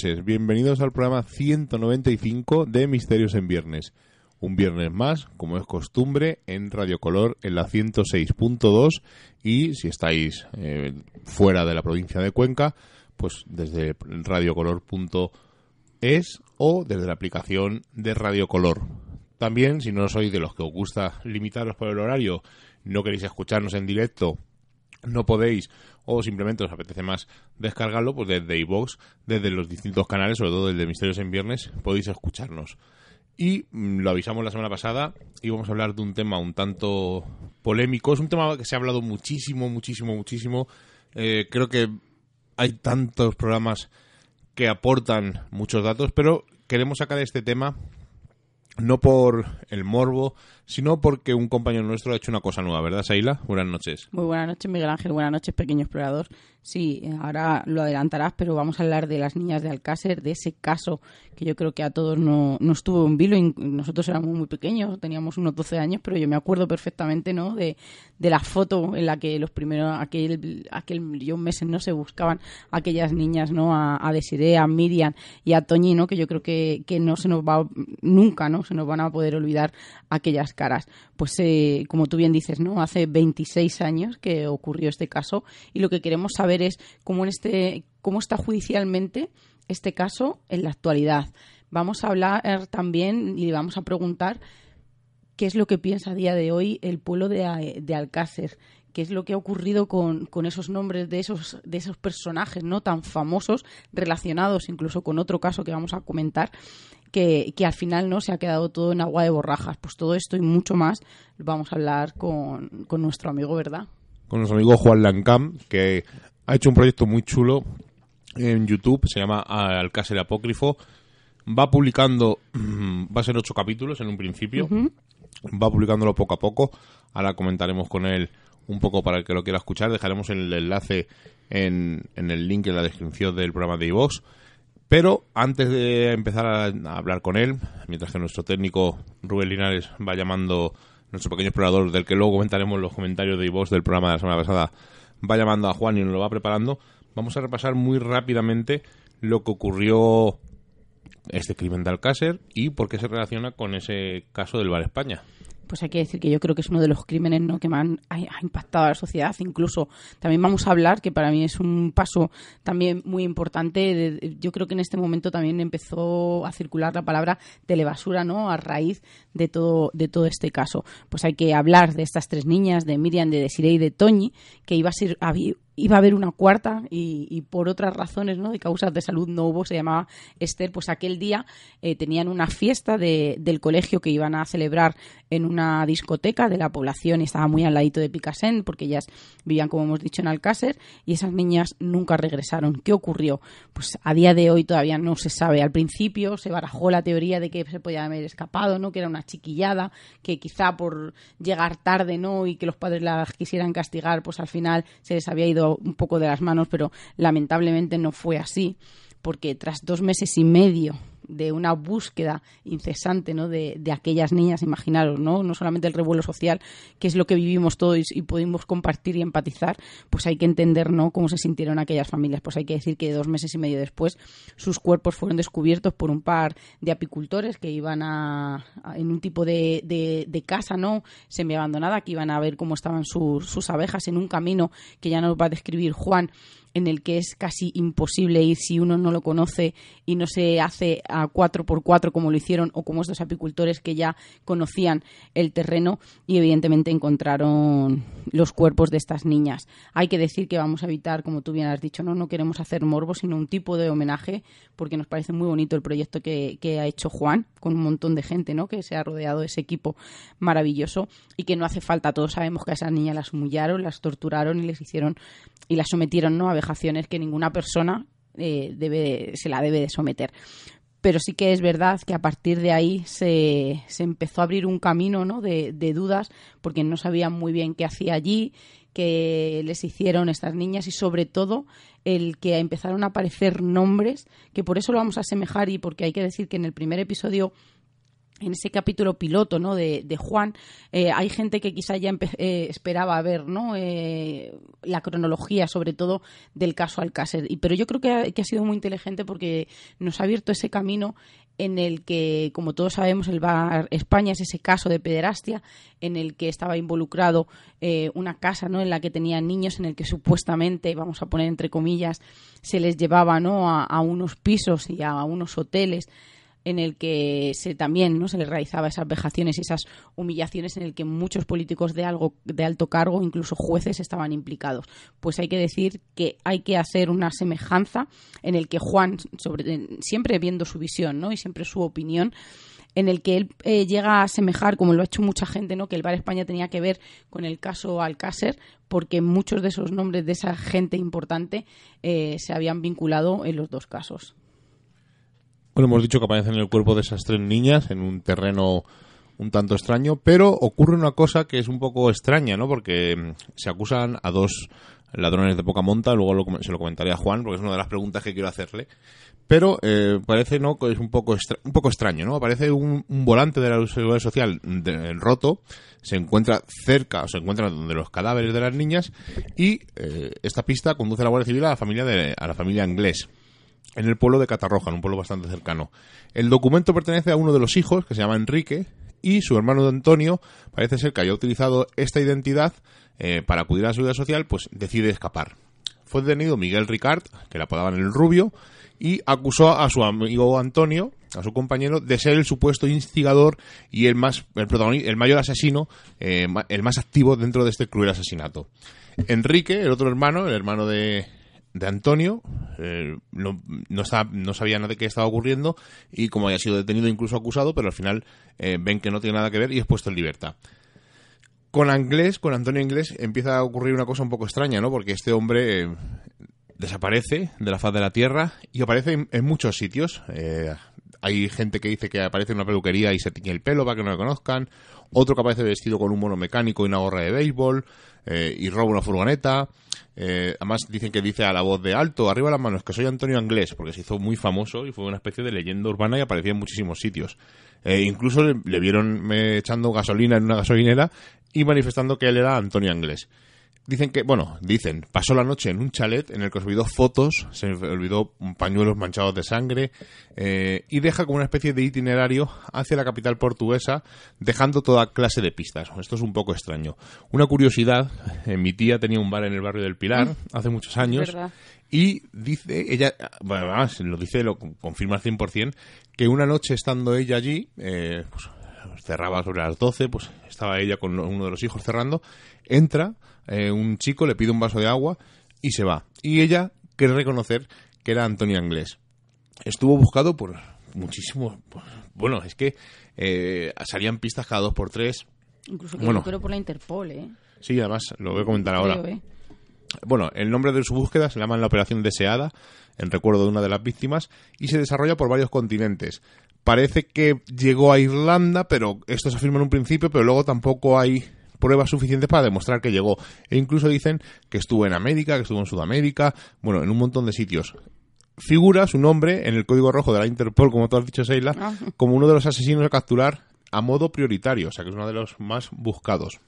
Bienvenidos al programa 195 de Misterios en Viernes. Un viernes más, como es costumbre, en Radio Color en la 106.2 y si estáis eh, fuera de la provincia de Cuenca, pues desde radiocolor.es o desde la aplicación de Radio Color. También, si no sois de los que os gusta limitaros por el horario, no queréis escucharnos en directo, no podéis o simplemente os apetece más descargarlo, pues desde iVoox, desde los distintos canales, sobre todo desde Misterios en Viernes, podéis escucharnos. Y mm, lo avisamos la semana pasada, íbamos a hablar de un tema un tanto polémico. Es un tema que se ha hablado muchísimo, muchísimo, muchísimo. Eh, creo que hay tantos programas que aportan muchos datos, pero queremos sacar este tema no por el morbo, sino porque un compañero nuestro ha hecho una cosa nueva, ¿verdad, Saila? Buenas noches. Muy buenas noches, Miguel Ángel. Buenas noches, pequeño explorador. Sí, ahora lo adelantarás, pero vamos a hablar de las niñas de Alcácer, de ese caso que yo creo que a todos no, nos tuvo un vilo. Nosotros éramos muy pequeños, teníamos unos 12 años, pero yo me acuerdo perfectamente ¿no? de, la foto en la que los primeros, aquel, aquel millón meses no se buscaban aquellas niñas, ¿no? A, a a Miriam y a Toñi, ¿no? Que yo creo que, que no se nos va nunca, ¿no? Se nos van a poder olvidar aquellas caras. Pues, eh, como tú bien dices, ¿no? Hace 26 años que ocurrió este caso y lo que queremos saber es cómo, en este, cómo está judicialmente este caso en la actualidad. Vamos a hablar también y vamos a preguntar qué es lo que piensa a día de hoy el pueblo de, de Alcácer, qué es lo que ha ocurrido con, con, esos nombres de esos, de esos personajes no tan famosos, relacionados incluso con otro caso que vamos a comentar, que, al final no se ha quedado todo en agua de borrajas. Pues todo esto y mucho más vamos a hablar con, con nuestro amigo, ¿verdad? Con nuestro amigo Juan Lancam, que ha hecho un proyecto muy chulo en YouTube, se llama Alcácer Apócrifo. Va publicando, va a ser ocho capítulos en un principio, va publicándolo poco a poco. Ahora comentaremos con él un poco para el que lo quiera escuchar. Dejaremos el enlace en, en el link en la descripción del programa de iVox. Pero antes de empezar a, hablar con él, mientras que nuestro técnico Rubén Linares va llamando, nuestro pequeño explorador, del que luego comentaremos los comentarios de iVox del programa de la semana pasada, va llamando a Juan y nos lo va preparando, vamos a repasar muy rápidamente lo que ocurrió este crimen de Alcácer y por qué se relaciona con ese caso del Bar España pues hay que decir que yo creo que es uno de los crímenes ¿no? que más ha, impactado a la sociedad. Incluso también vamos a hablar, que para mí es un paso también muy importante. yo creo que en este momento también empezó a circular la palabra telebasura, ¿no? A raíz de todo, de todo este caso. Pues hay que hablar de estas tres niñas, de Miriam, de Desiree y de Toñi, que iba a ser, iba a haber una cuarta y, por otras razones, ¿no? De causas de salud no hubo, se llamaba Esther, pues aquel día eh, tenían una fiesta del colegio que iban a celebrar en una discoteca de la población y estaba muy al ladito de Picasen porque ellas vivían, como hemos dicho, en Alcácer y esas niñas nunca regresaron. ¿Qué ocurrió? Pues a día de hoy todavía no se sabe. Al principio se barajó la teoría de que se podía haber escapado, ¿no? Que era una chiquillada, que quizá por llegar tarde, ¿no? Y que los padres las quisieran castigar, pues al final se les había ido un poco de las manos, pero lamentablemente no fue así, porque tras dos meses y medio de una búsqueda incesante ¿no? de, de, aquellas niñas, imaginaros, ¿no? no solamente el revuelo social, que es lo que vivimos todos y pudimos compartir y empatizar, pues hay que entender ¿no? cómo se sintieron aquellas familias. Pues hay que decir que dos meses y medio después sus cuerpos fueron descubiertos por un par de apicultores que iban a, en un tipo de, de, de casa no semi-abandonada, que iban a ver cómo estaban sus, sus abejas en un camino que ya nos va a describir Juan en el que es casi imposible ir si uno no lo conoce y no se hace a cuatro por cuatro como lo hicieron o como estos apicultores que ya conocían el terreno y evidentemente encontraron los cuerpos de estas niñas. Hay que decir que vamos a evitar, como tú bien has dicho, no, no queremos hacer morbo, sino un tipo de homenaje porque nos parece muy bonito el proyecto que, ha hecho Juan con un montón de gente ¿no? que se ha rodeado de ese equipo maravilloso y que no hace falta, todos sabemos que a esas niñas las humillaron, las torturaron y les hicieron y las sometieron ¿no? a que ninguna persona eh, debe, se la debe de someter. Pero sí que es verdad que a partir de ahí se, se empezó a abrir un camino ¿no? de, de dudas porque no sabían muy bien qué hacía allí, que les hicieron estas niñas y sobre todo el que empezaron a aparecer nombres, que por eso lo vamos a asemejar y porque hay que decir que en el primer episodio en ese capítulo piloto ¿no? de, Juan, eh, hay gente que quizá ya eh, esperaba ver ¿no? Eh, la cronología, sobre todo, del caso Alcácer. Y, pero yo creo que ha, que ha, sido muy inteligente porque nos ha abierto ese camino en el que, como todos sabemos, el Bar España es ese caso de pederastia en el que estaba involucrado una casa ¿no? en la que tenían niños, en el que supuestamente, vamos a poner entre comillas, se les llevaba ¿no? a, a unos pisos y a unos hoteles en el que se también no se le realizaba esas vejaciones y esas humillaciones en el que muchos políticos de algo de alto cargo incluso jueces estaban implicados pues hay que decir que hay que hacer una semejanza en el que Juan siempre viendo su visión no y siempre su opinión en el que él eh, llega a semejar, como lo ha hecho mucha gente, ¿no? que el Bar España tenía que ver con el caso Alcácer, porque muchos de esos nombres de esa gente importante eh, se habían vinculado en los dos casos. Bueno, hemos dicho que aparecen en el cuerpo de esas tres niñas en un terreno un tanto extraño, pero ocurre una cosa que es un poco extraña, ¿no? Porque mm, se acusan a dos ladrones de poca monta, luego se lo comentaré a Juan, porque es una de las preguntas que quiero hacerle. Pero eh, parece, ¿no?, es un poco, un poco extraño, ¿no? Aparece un, volante de la seguridad social roto, se encuentra cerca, o se encuentra donde los cadáveres de las niñas, y eh, esta pista conduce a la Guardia Civil a la familia, de, a la familia inglés en el pueblo de Catarroja, en un pueblo bastante cercano. El documento pertenece a uno de los hijos, que se llama Enrique, y su hermano Antonio parece ser que haya utilizado esta identidad eh, para acudir a la seguridad social, pues decide escapar. Fue detenido Miguel Ricard, que le apodaban el rubio, y acusó a su amigo Antonio, a su compañero, de ser el supuesto instigador y el más el protagonista, el mayor asesino, eh, el más activo dentro de este cruel asesinato. Enrique, el otro hermano, el hermano de, de Antonio, eh, no, no, sabía nada de qué estaba ocurriendo y como había sido detenido incluso acusado, pero al final eh, ven que no tiene nada que ver y es puesto en libertad. Con Anglés, con Antonio Inglés, empieza a ocurrir una cosa un poco extraña, ¿no? Porque este hombre eh, desaparece de la faz de la Tierra y aparece en, muchos sitios. Hay gente que dice que aparece en una peluquería y se tiñe el pelo para que no lo conozcan. Otro que aparece vestido con un mono mecánico y una gorra de béisbol y roba una furgoneta. Eh, además dicen que dice a la voz de alto, arriba las manos, que soy Antonio Anglés, porque se hizo muy famoso y fue una especie de leyenda urbana y aparecía en muchísimos sitios. Eh, incluso le, vieron echando gasolina en una gasolinera y manifestando que él era Antonio Anglés. Dicen que, bueno, dicen, pasó la noche en un chalet en el que se olvidó fotos, se olvidó pañuelos manchados de sangre eh, y deja como una especie de itinerario hacia la capital portuguesa, dejando toda clase de pistas. Esto es un poco extraño. Una curiosidad, eh, mi tía tenía un bar en el barrio del Pilar mm. hace muchos años y dice, ella, bueno, además lo dice, lo confirma al 100%, que una noche estando ella allí, eh, pues, cerraba sobre las 12, pues estaba ella con uno de los hijos cerrando, entra eh, un chico, le pide un vaso de agua y se va. Y ella quiere reconocer que era Antonio Anglés. Estuvo buscado por muchísimo... Bueno, es que eh, salían pistas cada dos por tres. Incluso que bueno, por la Interpol, ¿eh? Sí, además, lo voy a comentar ahora. Bueno, el nombre de su búsqueda se llama la Operación Deseada, en recuerdo de una de las víctimas, y se desarrolla por varios continentes. Parece que llegó a Irlanda, pero esto se afirma en un principio, pero luego tampoco hay pruebas suficientes para demostrar que llegó. E incluso dicen que estuvo en América, que estuvo en Sudamérica, bueno, en un montón de sitios. Figura su nombre en el código rojo de la Interpol, como tú has dicho, Seila, ah. como uno de los asesinos a capturar a modo prioritario, o sea que es uno de los más buscados.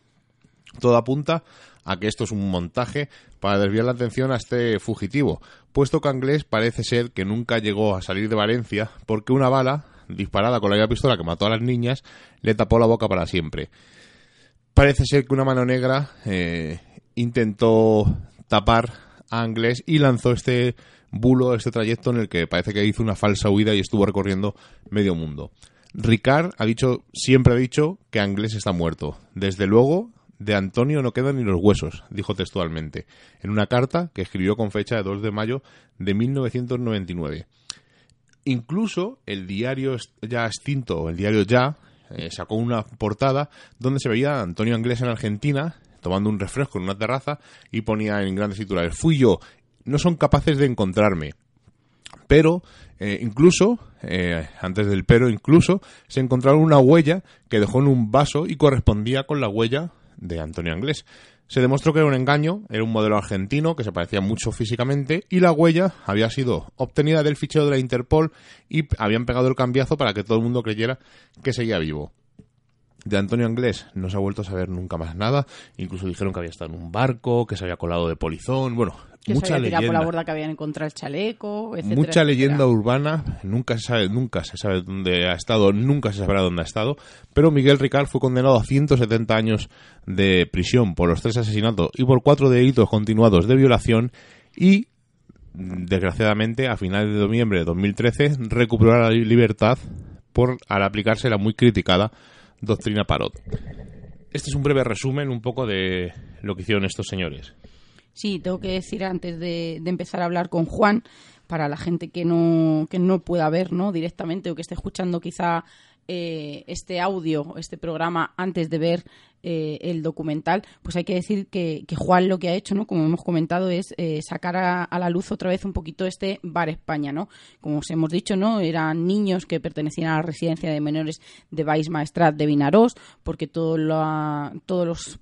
Todo apunta a que esto es un montaje para desviar la atención a este fugitivo, puesto que Anglés parece ser que nunca llegó a salir de Valencia porque una bala disparada con la pistola que mató a las niñas le tapó la boca para siempre parece ser que una mano negra eh, intentó tapar a Anglés y lanzó este bulo, este trayecto en el que parece que hizo una falsa huida y estuvo recorriendo medio mundo. Ricard ha dicho, siempre ha dicho que Anglés está muerto. Desde luego, de Antonio no quedan ni los huesos, dijo textualmente, en una carta que escribió con fecha de 2 de mayo de 1999. Incluso el diario ya extinto, el diario Ya, eh, sacó una portada donde se veía a Antonio Anglés en Argentina tomando un refresco en una terraza y ponía en grandes titulares, fui yo, no son capaces de encontrarme. Pero, eh, incluso, eh, antes del pero, incluso, se encontraron una huella que dejó en un vaso y correspondía con la huella de Antonio Anglés. Se demostró que era un engaño, era un modelo argentino que se parecía mucho físicamente y la huella había sido obtenida del fichero de la Interpol y habían pegado el cambiazo para que todo el mundo creyera que seguía vivo. De Antonio Anglés no se ha vuelto a saber nunca más nada. Incluso dijeron que había estado en un barco, que se había colado de polizón. Bueno, que mucha se había tirado leyenda. por la borda que habían encontrado el chaleco, etcétera, Mucha etcétera. leyenda urbana, nunca se sabe, nunca se sabe dónde ha estado, nunca se sabrá dónde ha estado, pero Miguel Ricard fue condenado a 170 años de prisión por los tres asesinatos y por cuatro delitos continuados de violación y desgraciadamente a finales de noviembre de 2013 recuperó la libertad por al aplicarse la muy criticada doctrina Parot. Este es un breve resumen un poco de lo que hicieron estos señores. Sí, tengo que decir antes de, de empezar a hablar con Juan, para la gente que no, que no pueda ver ¿no? directamente o que esté escuchando quizá eh, este audio, este programa, antes de ver eh, el documental, pues hay que decir que, que Juan lo que ha hecho, ¿no? como hemos comentado, es eh, sacar a, a la luz otra vez un poquito este Bar España. ¿no? Como os hemos dicho, no eran niños que pertenecían a la residencia de menores de Baix Maestrat de Vinarós, porque lo- todos los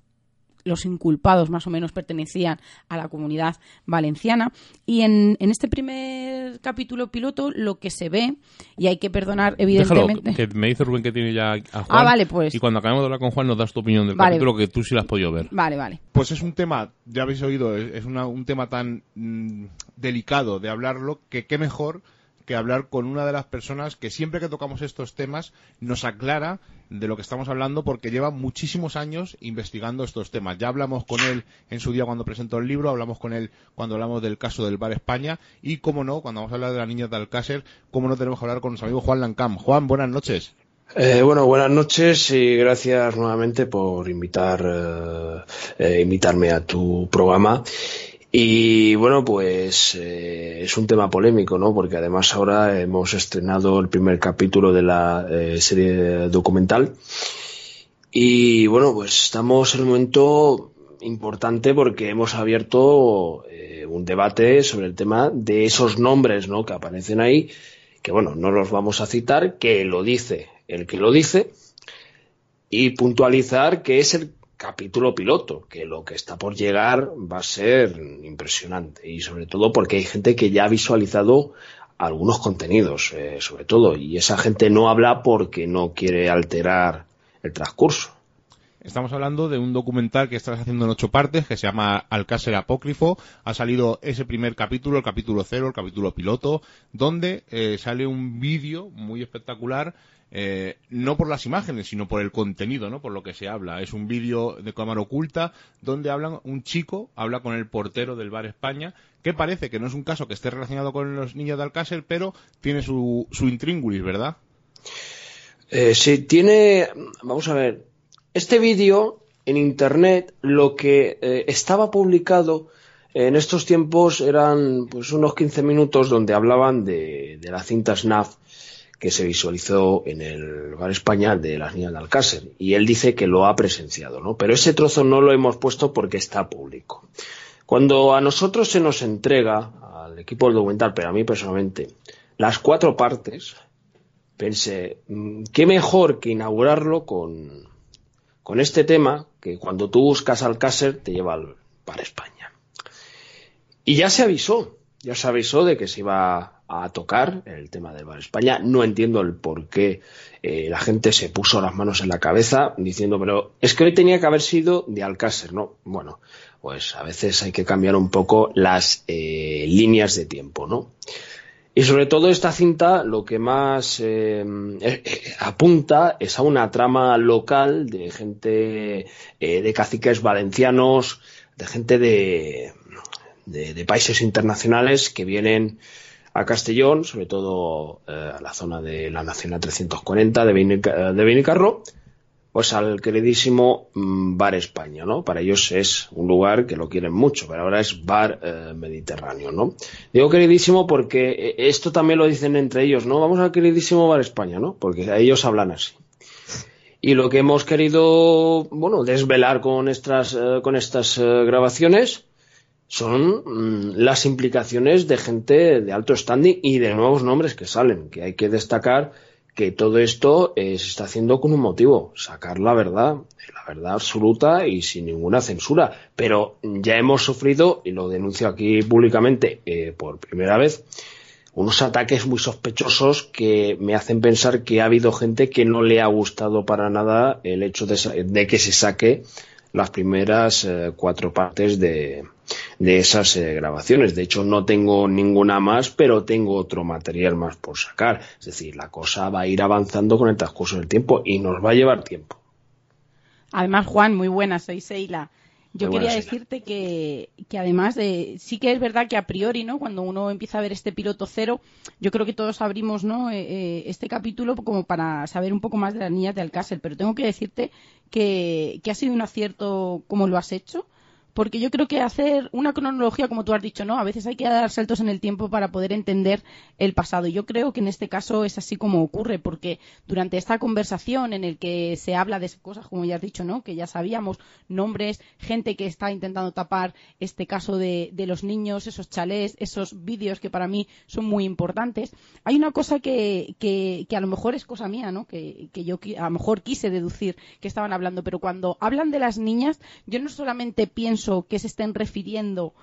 los inculpados más o menos pertenecían a la comunidad valenciana. Y en, en este primer capítulo piloto lo que se ve, y hay que perdonar Déjalo, evidentemente... que me dice Rubén que tiene ya a Juan. Ah, vale, pues. Y cuando acabemos de hablar con Juan nos das tu opinión del Vale. capítulo que tú sí lo has podido ver. Vale, vale. Pues es un tema, ya habéis oído, es, es una- un tema tan mm, delicado de hablarlo que qué mejor que hablar con una de las personas que siempre que tocamos estos temas nos aclara de lo que estamos hablando porque lleva muchísimos años investigando estos temas. Ya hablamos con él en su día cuando presentó el libro, hablamos con él cuando hablamos del caso del Bar España y, cómo no, cuando vamos a hablar de la niña de Alcácer, cómo no tenemos que hablar con nuestro amigo Juan Lancam. Juan, buenas noches. Eh, bueno, buenas noches y gracias nuevamente por invitar, eh, eh, invitarme a tu programa. Y bueno, pues eh, es un tema polémico, ¿no? Porque además ahora hemos estrenado el primer capítulo de la eh, serie documental. Y bueno, pues estamos en un momento importante porque hemos abierto eh, un debate sobre el tema de esos nombres, ¿no? Que aparecen ahí, que bueno, no los vamos a citar, que lo dice el que lo dice, y puntualizar que es el capítulo piloto, que lo que está por llegar va a ser impresionante, y sobre todo porque hay gente que ya ha visualizado algunos contenidos, eh, sobre todo, y esa gente no habla porque no quiere alterar el transcurso. Estamos hablando de un documental que estás haciendo en ocho partes, que se llama Alcácer Apócrifo. Ha salido ese primer capítulo, el capítulo cero, el capítulo piloto, donde eh, sale un vídeo muy espectacular, eh, no por las imágenes, sino por el contenido, ¿no? Por lo que se habla. Es un vídeo de cámara oculta, donde hablan, un chico habla con el portero del Bar España, que parece que no es un caso que esté relacionado con los niños de Alcácer, pero tiene su, su intríngulis, ¿verdad? Eh, sí, tiene, vamos a ver, este vídeo en internet lo que eh, estaba publicado en estos tiempos eran pues unos 15 minutos donde hablaban de, de la cinta SNAF que se visualizó en el Bar España de las niñas de Alcácer y él dice que lo ha presenciado, ¿no? Pero ese trozo no lo hemos puesto porque está público. Cuando a nosotros se nos entrega al equipo del documental, pero a mí personalmente, las cuatro partes, pensé, mm, qué mejor que inaugurarlo con, con este tema que cuando tú buscas Alcácer te lleva al Bar España. Y ya se avisó, ya se avisó de que se iba a tocar el tema del Bar España. No entiendo el por qué eh, la gente se puso las manos en la cabeza diciendo, pero es que hoy tenía que haber sido de Alcácer, ¿no? Bueno, pues a veces hay que cambiar un poco las eh, líneas de tiempo, ¿no? Y sobre todo esta cinta lo que más eh, apunta es a una trama local de gente de caciques valencianos, de gente de, de países internacionales que vienen a Castellón, sobre todo eh, a la zona de la Nacional 340 de, Benicarro, pues al queridísimo mm, Bar España, ¿no? Para ellos es un lugar que lo quieren mucho, pero ahora es Bar eh, Mediterráneo, ¿no? Digo queridísimo porque eh, esto también lo dicen entre ellos, ¿no? Vamos al queridísimo Bar España, ¿no? Porque ellos hablan así. Y lo que hemos querido, bueno, desvelar con estas, eh, con estas eh, grabaciones son mm, las implicaciones de gente de alto standing y de nuevos nombres que salen, que hay que destacar que todo esto eh, se está haciendo con un motivo, sacar la verdad, la verdad absoluta y sin ninguna censura. Pero ya hemos sufrido, y lo denuncio aquí públicamente eh, por primera vez, unos ataques muy sospechosos que me hacen pensar que ha habido gente que no le ha gustado para nada el hecho de, que se saque las primeras eh, cuatro partes de, de esas eh, grabaciones. De hecho, no tengo ninguna más, pero tengo otro material más por sacar. Es decir, la cosa va a ir avanzando con el transcurso del tiempo y nos va a llevar tiempo. Además, Juan, muy buena, soy Seila. Yo quería decirte que, que además de, sí que es verdad que a priori, ¿no? Cuando uno empieza a ver este piloto cero, yo creo que todos abrimos, ¿no? Eh, eh, este capítulo como para saber un poco más de las niñas de Alcácer, pero tengo que decirte que, que ha sido un acierto como lo has hecho porque yo creo que hacer una cronología, como tú has dicho, ¿no? A veces hay que dar saltos en el tiempo para poder entender el pasado. Y yo creo que en este caso es así como ocurre, porque durante esta conversación en el que se habla de cosas, como ya has dicho, ¿no? Que ya sabíamos, nombres, gente que está intentando tapar este caso de, los niños, esos chalés, esos vídeos que para mí son muy importantes. Hay una cosa que, que, a lo mejor es cosa mía, ¿no? Que, que yo a lo mejor quise deducir que estaban hablando, pero cuando hablan de las niñas, yo no solamente pienso que se estén refiriendo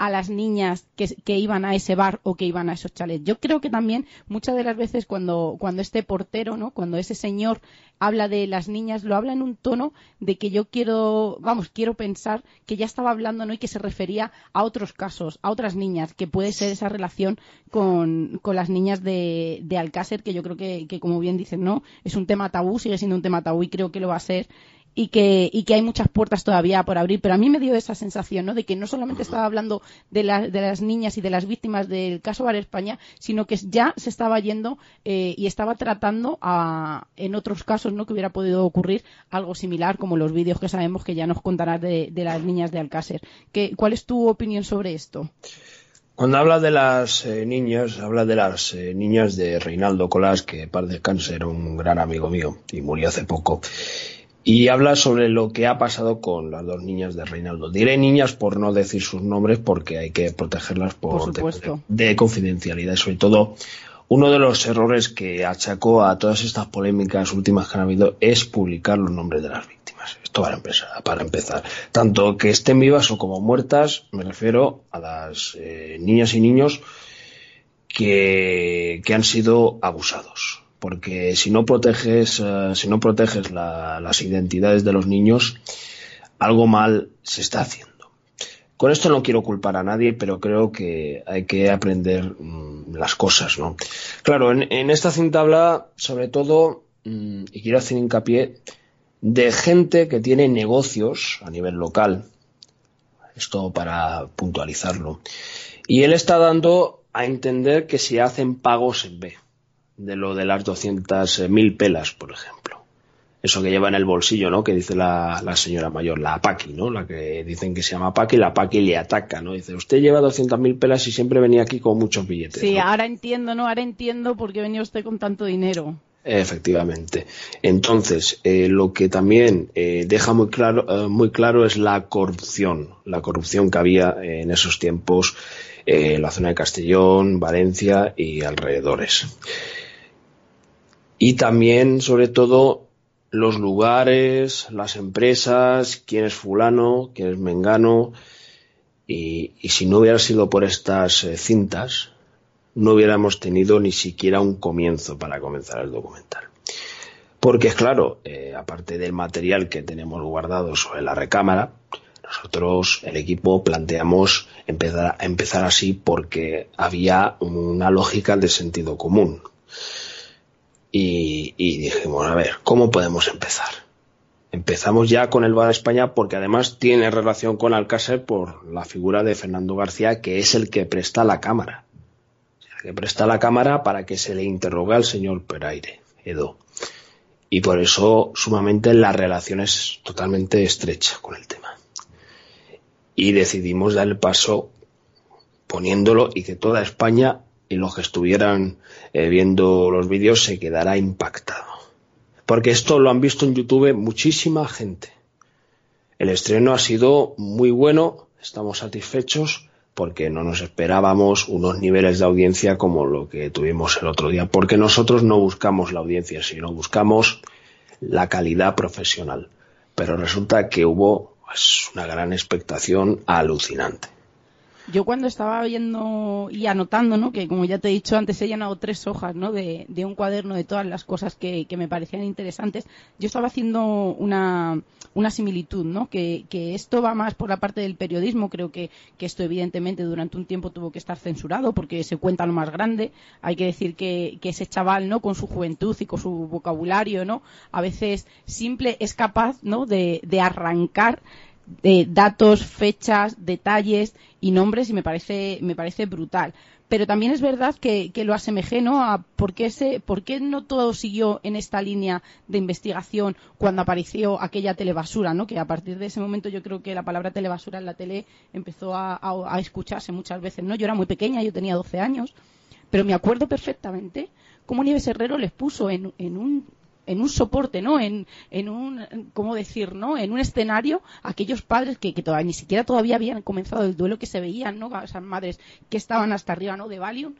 a las niñas que, iban a ese bar o que iban a esos chalets. Yo creo que también muchas de las veces cuando, cuando este portero, ¿no? cuando ese señor habla de las niñas, lo habla en un tono de que yo quiero, vamos, quiero pensar que ya estaba hablando ¿no? y que se refería a otros casos, a otras niñas, que puede ser esa relación con, con las niñas de, de Alcácer, que yo creo que, que, como bien dicen, ¿no? es un tema tabú, sigue siendo un tema tabú y creo que lo va a ser y que, y que hay muchas puertas todavía por abrir, pero a mí me dio esa sensación, ¿no? De que no solamente estaba hablando de, de las niñas y de las víctimas del caso Bar España, sino que ya se estaba yendo eh, y estaba tratando a, en otros casos, ¿no? Que hubiera podido ocurrir algo similar, como los vídeos que sabemos que ya nos contarás de, las niñas de Alcácer. ¿Qué, ¿Cuál es tu opinión sobre esto? Cuando habla de las eh, niñas, habla de las eh, niñas de Reinaldo Colás, que par de cáncer, un gran amigo mío y murió hace poco y habla sobre lo que ha pasado con las dos niñas de Reinaldo. Diré niñas por no decir sus nombres porque hay que protegerlas por, de, confidencialidad. Sobre todo, uno de los errores que achacó a todas estas polémicas últimas que han habido es publicar los nombres de las víctimas. Esto para empezar. Para empezar. Tanto que estén vivas o como muertas, me refiero a las eh, niñas y niños que, que han sido abusados porque si no proteges, eh, si no proteges las identidades de los niños, algo mal se está haciendo. Con esto no quiero culpar a nadie, pero creo que hay que aprender mm, las cosas, ¿no? Claro, en, esta cinta habla sobre todo, mm, y quiero hacer hincapié, de gente que tiene negocios a nivel local. Esto para puntualizarlo. Y él está dando a entender que si hacen pagos en B de lo de las 200.000 pelas, por ejemplo. Eso que lleva en el bolsillo, ¿no? Que dice la, señora mayor, la Paqui, ¿no? La que dicen que se llama Paqui, la Paqui le ataca, ¿no? Dice, usted lleva 200.000 pelas y siempre venía aquí con muchos billetes. Sí, ahora entiendo, ¿no? Ahora entiendo por qué venía usted con tanto dinero. Efectivamente. Entonces, eh, lo que también eh, deja muy claro, eh, muy claro es la corrupción, la corrupción que había en esos tiempos en la zona de Castellón, Valencia y alrededores y también, sobre todo, los lugares, las empresas, quién es fulano, quién es mengano, y, si no hubiera sido por estas eh, cintas, no hubiéramos tenido ni siquiera un comienzo para comenzar el documental. Porque es claro, eh, aparte del material que tenemos guardado sobre la recámara, nosotros, el equipo, planteamos empezar, empezar así porque había una lógica de sentido común y, dijimos, a ver, ¿cómo podemos empezar? Empezamos ya con el Bar España porque además tiene relación con Alcácer por la figura de Fernando García, que es el que presta la cámara. El que presta la cámara para que se le interrogue al señor Peraire, Edo. Y por eso, sumamente, la relación es totalmente estrecha con el tema. Y decidimos dar el paso poniéndolo y que toda España y los que estuvieran eh, viendo los vídeos se quedará impactado. Porque esto lo han visto en YouTube muchísima gente. El estreno ha sido muy bueno, estamos satisfechos, porque no nos esperábamos unos niveles de audiencia como lo que tuvimos el otro día, porque nosotros no buscamos la audiencia, sino buscamos la calidad profesional. Pero resulta que hubo pues, una gran expectación alucinante. Yo cuando estaba viendo y anotando, ¿no? Que como ya te he dicho antes, he llenado tres hojas, ¿no? De, un cuaderno de todas las cosas que, me parecían interesantes. Yo estaba haciendo una, una similitud, ¿no? Que, esto va más por la parte del periodismo. Creo que, que, esto evidentemente durante un tiempo tuvo que estar censurado porque se cuenta lo más grande. Hay que decir que, que ese chaval, ¿no? Con su juventud y con su vocabulario, ¿no? A veces simple es capaz, ¿no? De, de arrancar de datos, fechas, detalles y nombres y me parece, me parece brutal. Pero también es verdad que, lo asemejé ¿no? a por qué, se, por qué no todo siguió en esta línea de investigación cuando apareció aquella telebasura, ¿no? que a partir de ese momento yo creo que la palabra telebasura en la tele empezó a, escucharse muchas veces. ¿no? Yo era muy pequeña, yo tenía 12 años, pero me acuerdo perfectamente cómo Nieves Herrero les puso en, en un en un soporte, ¿no? En, en un, ¿cómo decir, no? En un escenario, aquellos padres que, que todavía, ni siquiera todavía habían comenzado el duelo que se veían, ¿no? Esas madres que estaban hasta arriba, ¿no? De Valium.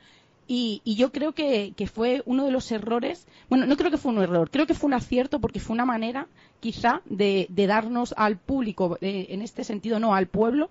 Y, y, yo creo que, que, fue uno de los errores, bueno, no creo que fue un error, creo que fue un acierto porque fue una manera quizá de, de darnos al público, eh, en este sentido no, al pueblo,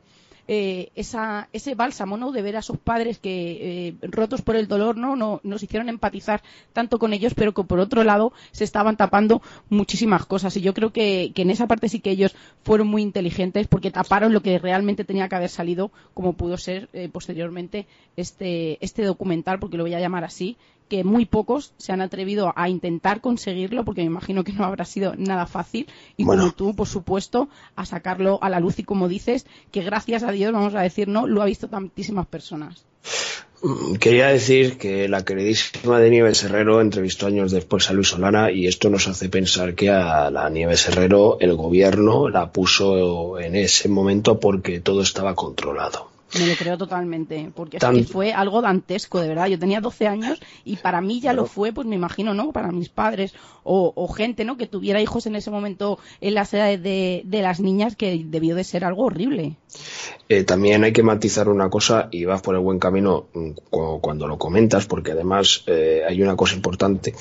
eh, esa, ese bálsamo, ¿no? De ver a sus padres que, eh, rotos por el dolor, ¿no? ¿no? Nos hicieron empatizar tanto con ellos, pero que por otro lado se estaban tapando muchísimas cosas. Y yo creo que, que en esa parte sí que ellos fueron muy inteligentes porque taparon lo que realmente tenía que haber salido, como pudo ser eh, posteriormente este, este documental, porque lo voy a llamar así, que muy pocos se han atrevido a intentar conseguirlo, porque me imagino que no habrá sido nada fácil, y como tú, por supuesto, a sacarlo a la luz y como dices, que gracias a Dios, vamos a decir, no, lo ha visto tantísimas personas. Mm, quería decir que la queridísima de Nieves Herrero entrevistó años después a Luis Solana y esto nos hace pensar que a la Nieves Herrero el gobierno la puso en ese momento porque todo estaba controlado. Me lo creo totalmente, porque es que fue algo dantesco, de verdad. Yo tenía 12 años y para mí ya lo fue, pues me imagino, ¿no? Para mis padres o, gente, ¿no? Que tuviera hijos en ese momento en las edades de, las niñas, que debió de ser algo horrible. Eh, también hay que matizar una cosa y vas por el buen camino mm, cuando lo comentas, porque además eh, hay una cosa importante.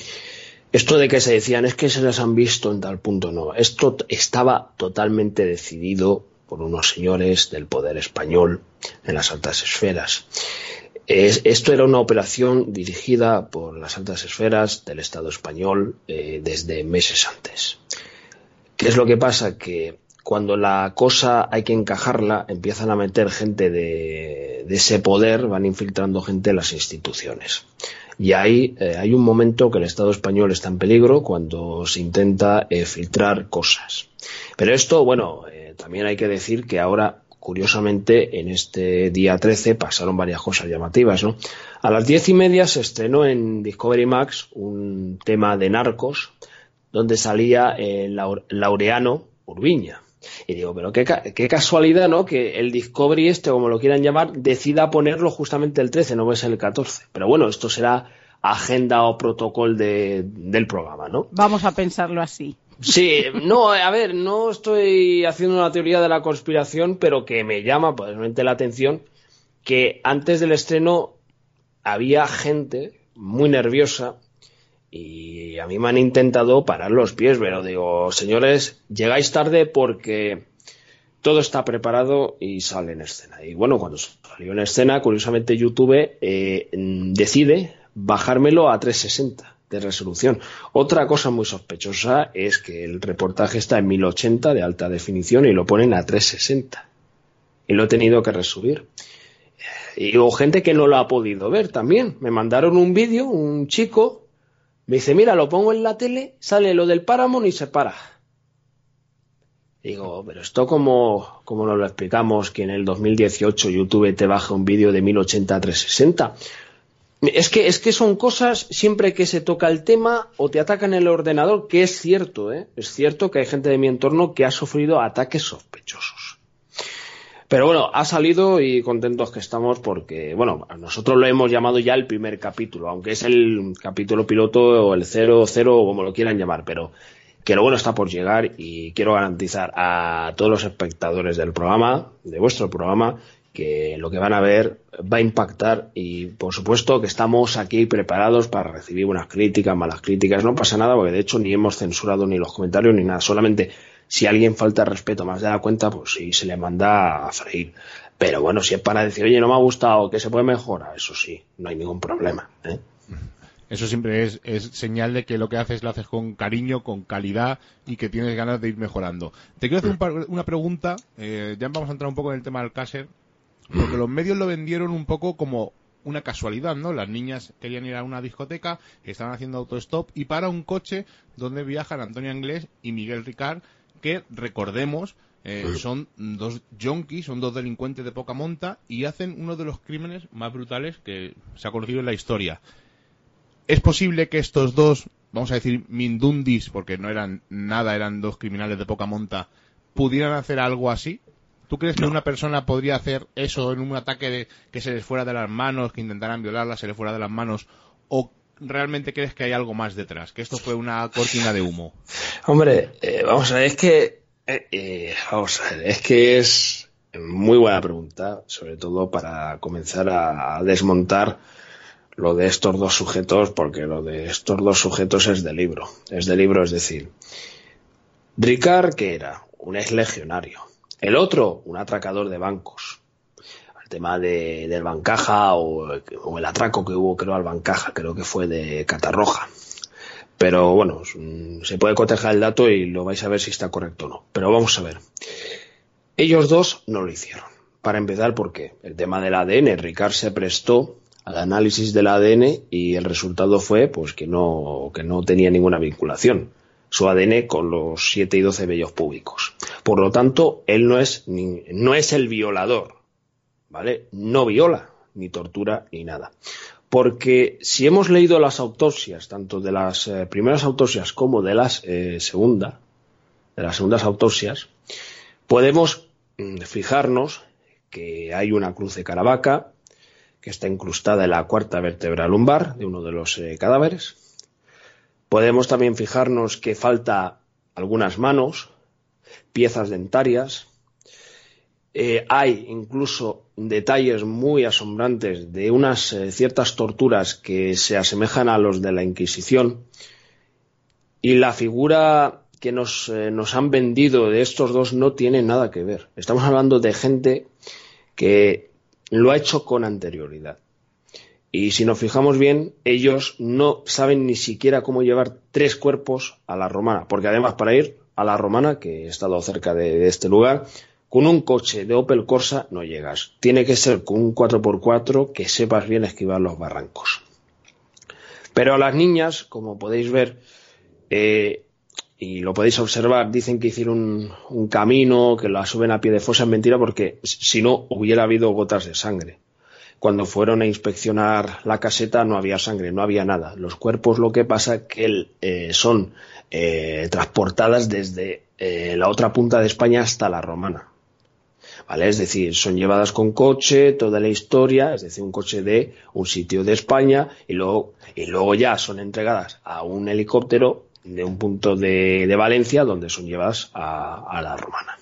Esto de que se decían es que se las han visto en tal punto, no. Esto estaba totalmente decidido por unos señores del poder español en las altas esferas. esto era una operación dirigida por las altas esferas del Estado español eh, desde meses antes. ¿Qué es lo que pasa? Que cuando la cosa hay que encajarla, empiezan a meter gente de, ese poder, van infiltrando gente en las instituciones. Y ahí eh, hay un momento que el Estado español está en peligro cuando se intenta eh, filtrar cosas. Pero esto, bueno, también hay que decir que ahora, curiosamente, en este día 13 pasaron varias cosas llamativas, ¿no? A las diez y media se estrenó en Discovery Max un tema de narcos donde salía el Laureano Urbiña. Y digo, pero qué, qué, casualidad, ¿no? Que el Discovery este, como lo quieran llamar, decida ponerlo justamente el 13, no es el 14. Pero bueno, esto será agenda o protocolo de, del programa, ¿no? Vamos a pensarlo así. Sí, no, a ver, no estoy haciendo una teoría de la conspiración, pero que me llama poderosamente la atención que antes del estreno había gente muy nerviosa y a mí me han intentado parar los pies, pero digo, señores, llegáis tarde porque todo está preparado y sale en escena. Y bueno, cuando salió en escena, curiosamente YouTube eh, decide bajármelo a 360 de resolución. Otra cosa muy sospechosa es que el reportaje está en 1080 de alta definición y lo ponen a 360. Y lo he tenido que resubir. Y hubo gente que no lo ha podido ver también. Me mandaron un vídeo, un chico, me dice, mira, lo pongo en la tele, sale lo del Paramount y se para. Digo, pero esto como, como nos lo explicamos que en el 2018 YouTube te baja un vídeo de 1080 a 360. Es que, es que son cosas, siempre que se toca el tema o te atacan el ordenador, que es cierto, ¿eh? es cierto que hay gente de mi entorno que ha sufrido ataques sospechosos. Pero bueno, ha salido y contentos que estamos porque, bueno, nosotros lo hemos llamado ya el primer capítulo, aunque es el capítulo piloto o el cero, cero, o como lo quieran llamar, pero que lo bueno está por llegar y quiero garantizar a todos los espectadores del programa, de vuestro programa, que lo que van a ver va a impactar y por supuesto que estamos aquí preparados para recibir buenas críticas, malas críticas, no pasa nada porque de hecho ni hemos censurado ni los comentarios ni nada, solamente si alguien falta respeto más de la cuenta, pues sí se le manda a freír. Pero bueno, si es para decir, oye, no me ha gustado, que se puede mejorar, eso sí, no hay ningún problema. ¿eh? Eso siempre es, señal de que lo que haces lo haces con cariño, con calidad y que tienes ganas de ir mejorando. Te quiero hacer una pregunta, eh, ya vamos a entrar un poco en el tema del Caser, porque los medios lo vendieron un poco como una casualidad, ¿no? Las niñas querían ir a una discoteca, estaban haciendo autostop y para un coche donde viajan Antonio Anglés y Miguel Ricard, que recordemos eh, son dos junkies, son dos delincuentes de poca monta y hacen uno de los crímenes más brutales que se ha conocido en la historia. ¿Es posible que estos dos, vamos a decir, mindundis, porque no eran nada, eran dos criminales de poca monta, pudieran hacer algo así? ¿Tú crees que una persona podría hacer eso en un ataque de que se les fuera de las manos, que intentaran violarla, se les fuera de las manos? ¿O realmente crees que hay algo más detrás? Que esto fue una cortina de humo. Hombre, eh, vamos a ver, es que. Eh, eh, vamos a ver, es que es muy buena pregunta, sobre todo para comenzar a desmontar lo de estos dos sujetos, porque lo de estos dos sujetos es de libro. Es de libro, es decir, Ricard, que era un ex legionario. El otro, un atracador de bancos. El tema de, del Bancaja o, el atraco que hubo, creo, al Bancaja, creo que fue de Catarroja. Pero bueno, se puede cotejar el dato y lo vais a ver si está correcto o no. Pero vamos a ver. Ellos dos no lo hicieron. Para empezar, porque el tema del ADN, Ricard se prestó al análisis del ADN y el resultado fue pues que no, que no tenía ninguna vinculación su ADN con los 7 y 12 vellos públicos. Por lo tanto, él no es, no es el violador, ¿vale? No viola, ni tortura, ni nada. Porque si hemos leído las autopsias, tanto de las eh, primeras autopsias como de las eh, segundas, de las segundas autopsias, podemos mm, fijarnos que hay una cruz de Caravaca, que está incrustada en la cuarta vértebra lumbar de uno de los eh, cadáveres. Podemos también fijarnos que falta algunas manos, piezas dentarias. Eh, hay incluso detalles muy asombrantes de unas eh, ciertas torturas que se asemejan a los de la Inquisición. Y la figura que nos, nos han vendido de estos dos no tiene nada que ver. Estamos hablando de gente que lo ha hecho con anterioridad. Y si nos fijamos bien, ellos no saben ni siquiera cómo llevar tres cuerpos a la romana, porque además para ir a la romana, que he estado cerca de, este lugar, con un coche de Opel Corsa no llegas. Tiene que ser con un 4x4 que sepas bien esquivar los barrancos. Pero a las niñas, como podéis ver, eh, y lo podéis observar, dicen que hicieron un, camino, que la suben a pie de fosa, es mentira porque si no hubiera habido gotas de sangre. Cuando fueron a inspeccionar la caseta no había sangre, no había nada. Los cuerpos lo que pasa es que eh, son eh, transportadas desde eh, la otra punta de España hasta la romana. ¿Vale? Es decir, son llevadas con coche, toda la historia, es decir, un coche de un sitio de España y luego, y luego ya son entregadas a un helicóptero de un punto de, de Valencia donde son llevadas a, la romana.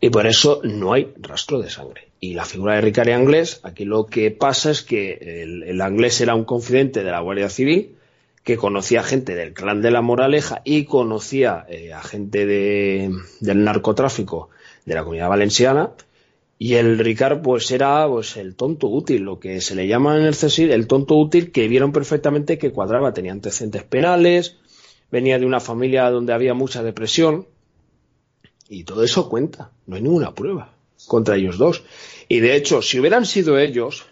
Y por eso no hay rastro de sangre. Y la figura de Ricard Anglés, aquí lo que pasa es que el, Anglés era un confidente de la Guardia Civil que conocía gente del clan de la Moraleja y conocía eh, a gente de, del narcotráfico de la comunidad valenciana. Y el Ricard, pues era pues, el tonto útil, lo que se le llama en el CSIR el tonto útil, que vieron perfectamente que cuadraba, tenía antecedentes penales, venía de una familia donde había mucha depresión y todo eso cuenta, no hay ninguna prueba contra ellos dos. Y de hecho, si hubieran sido ellos,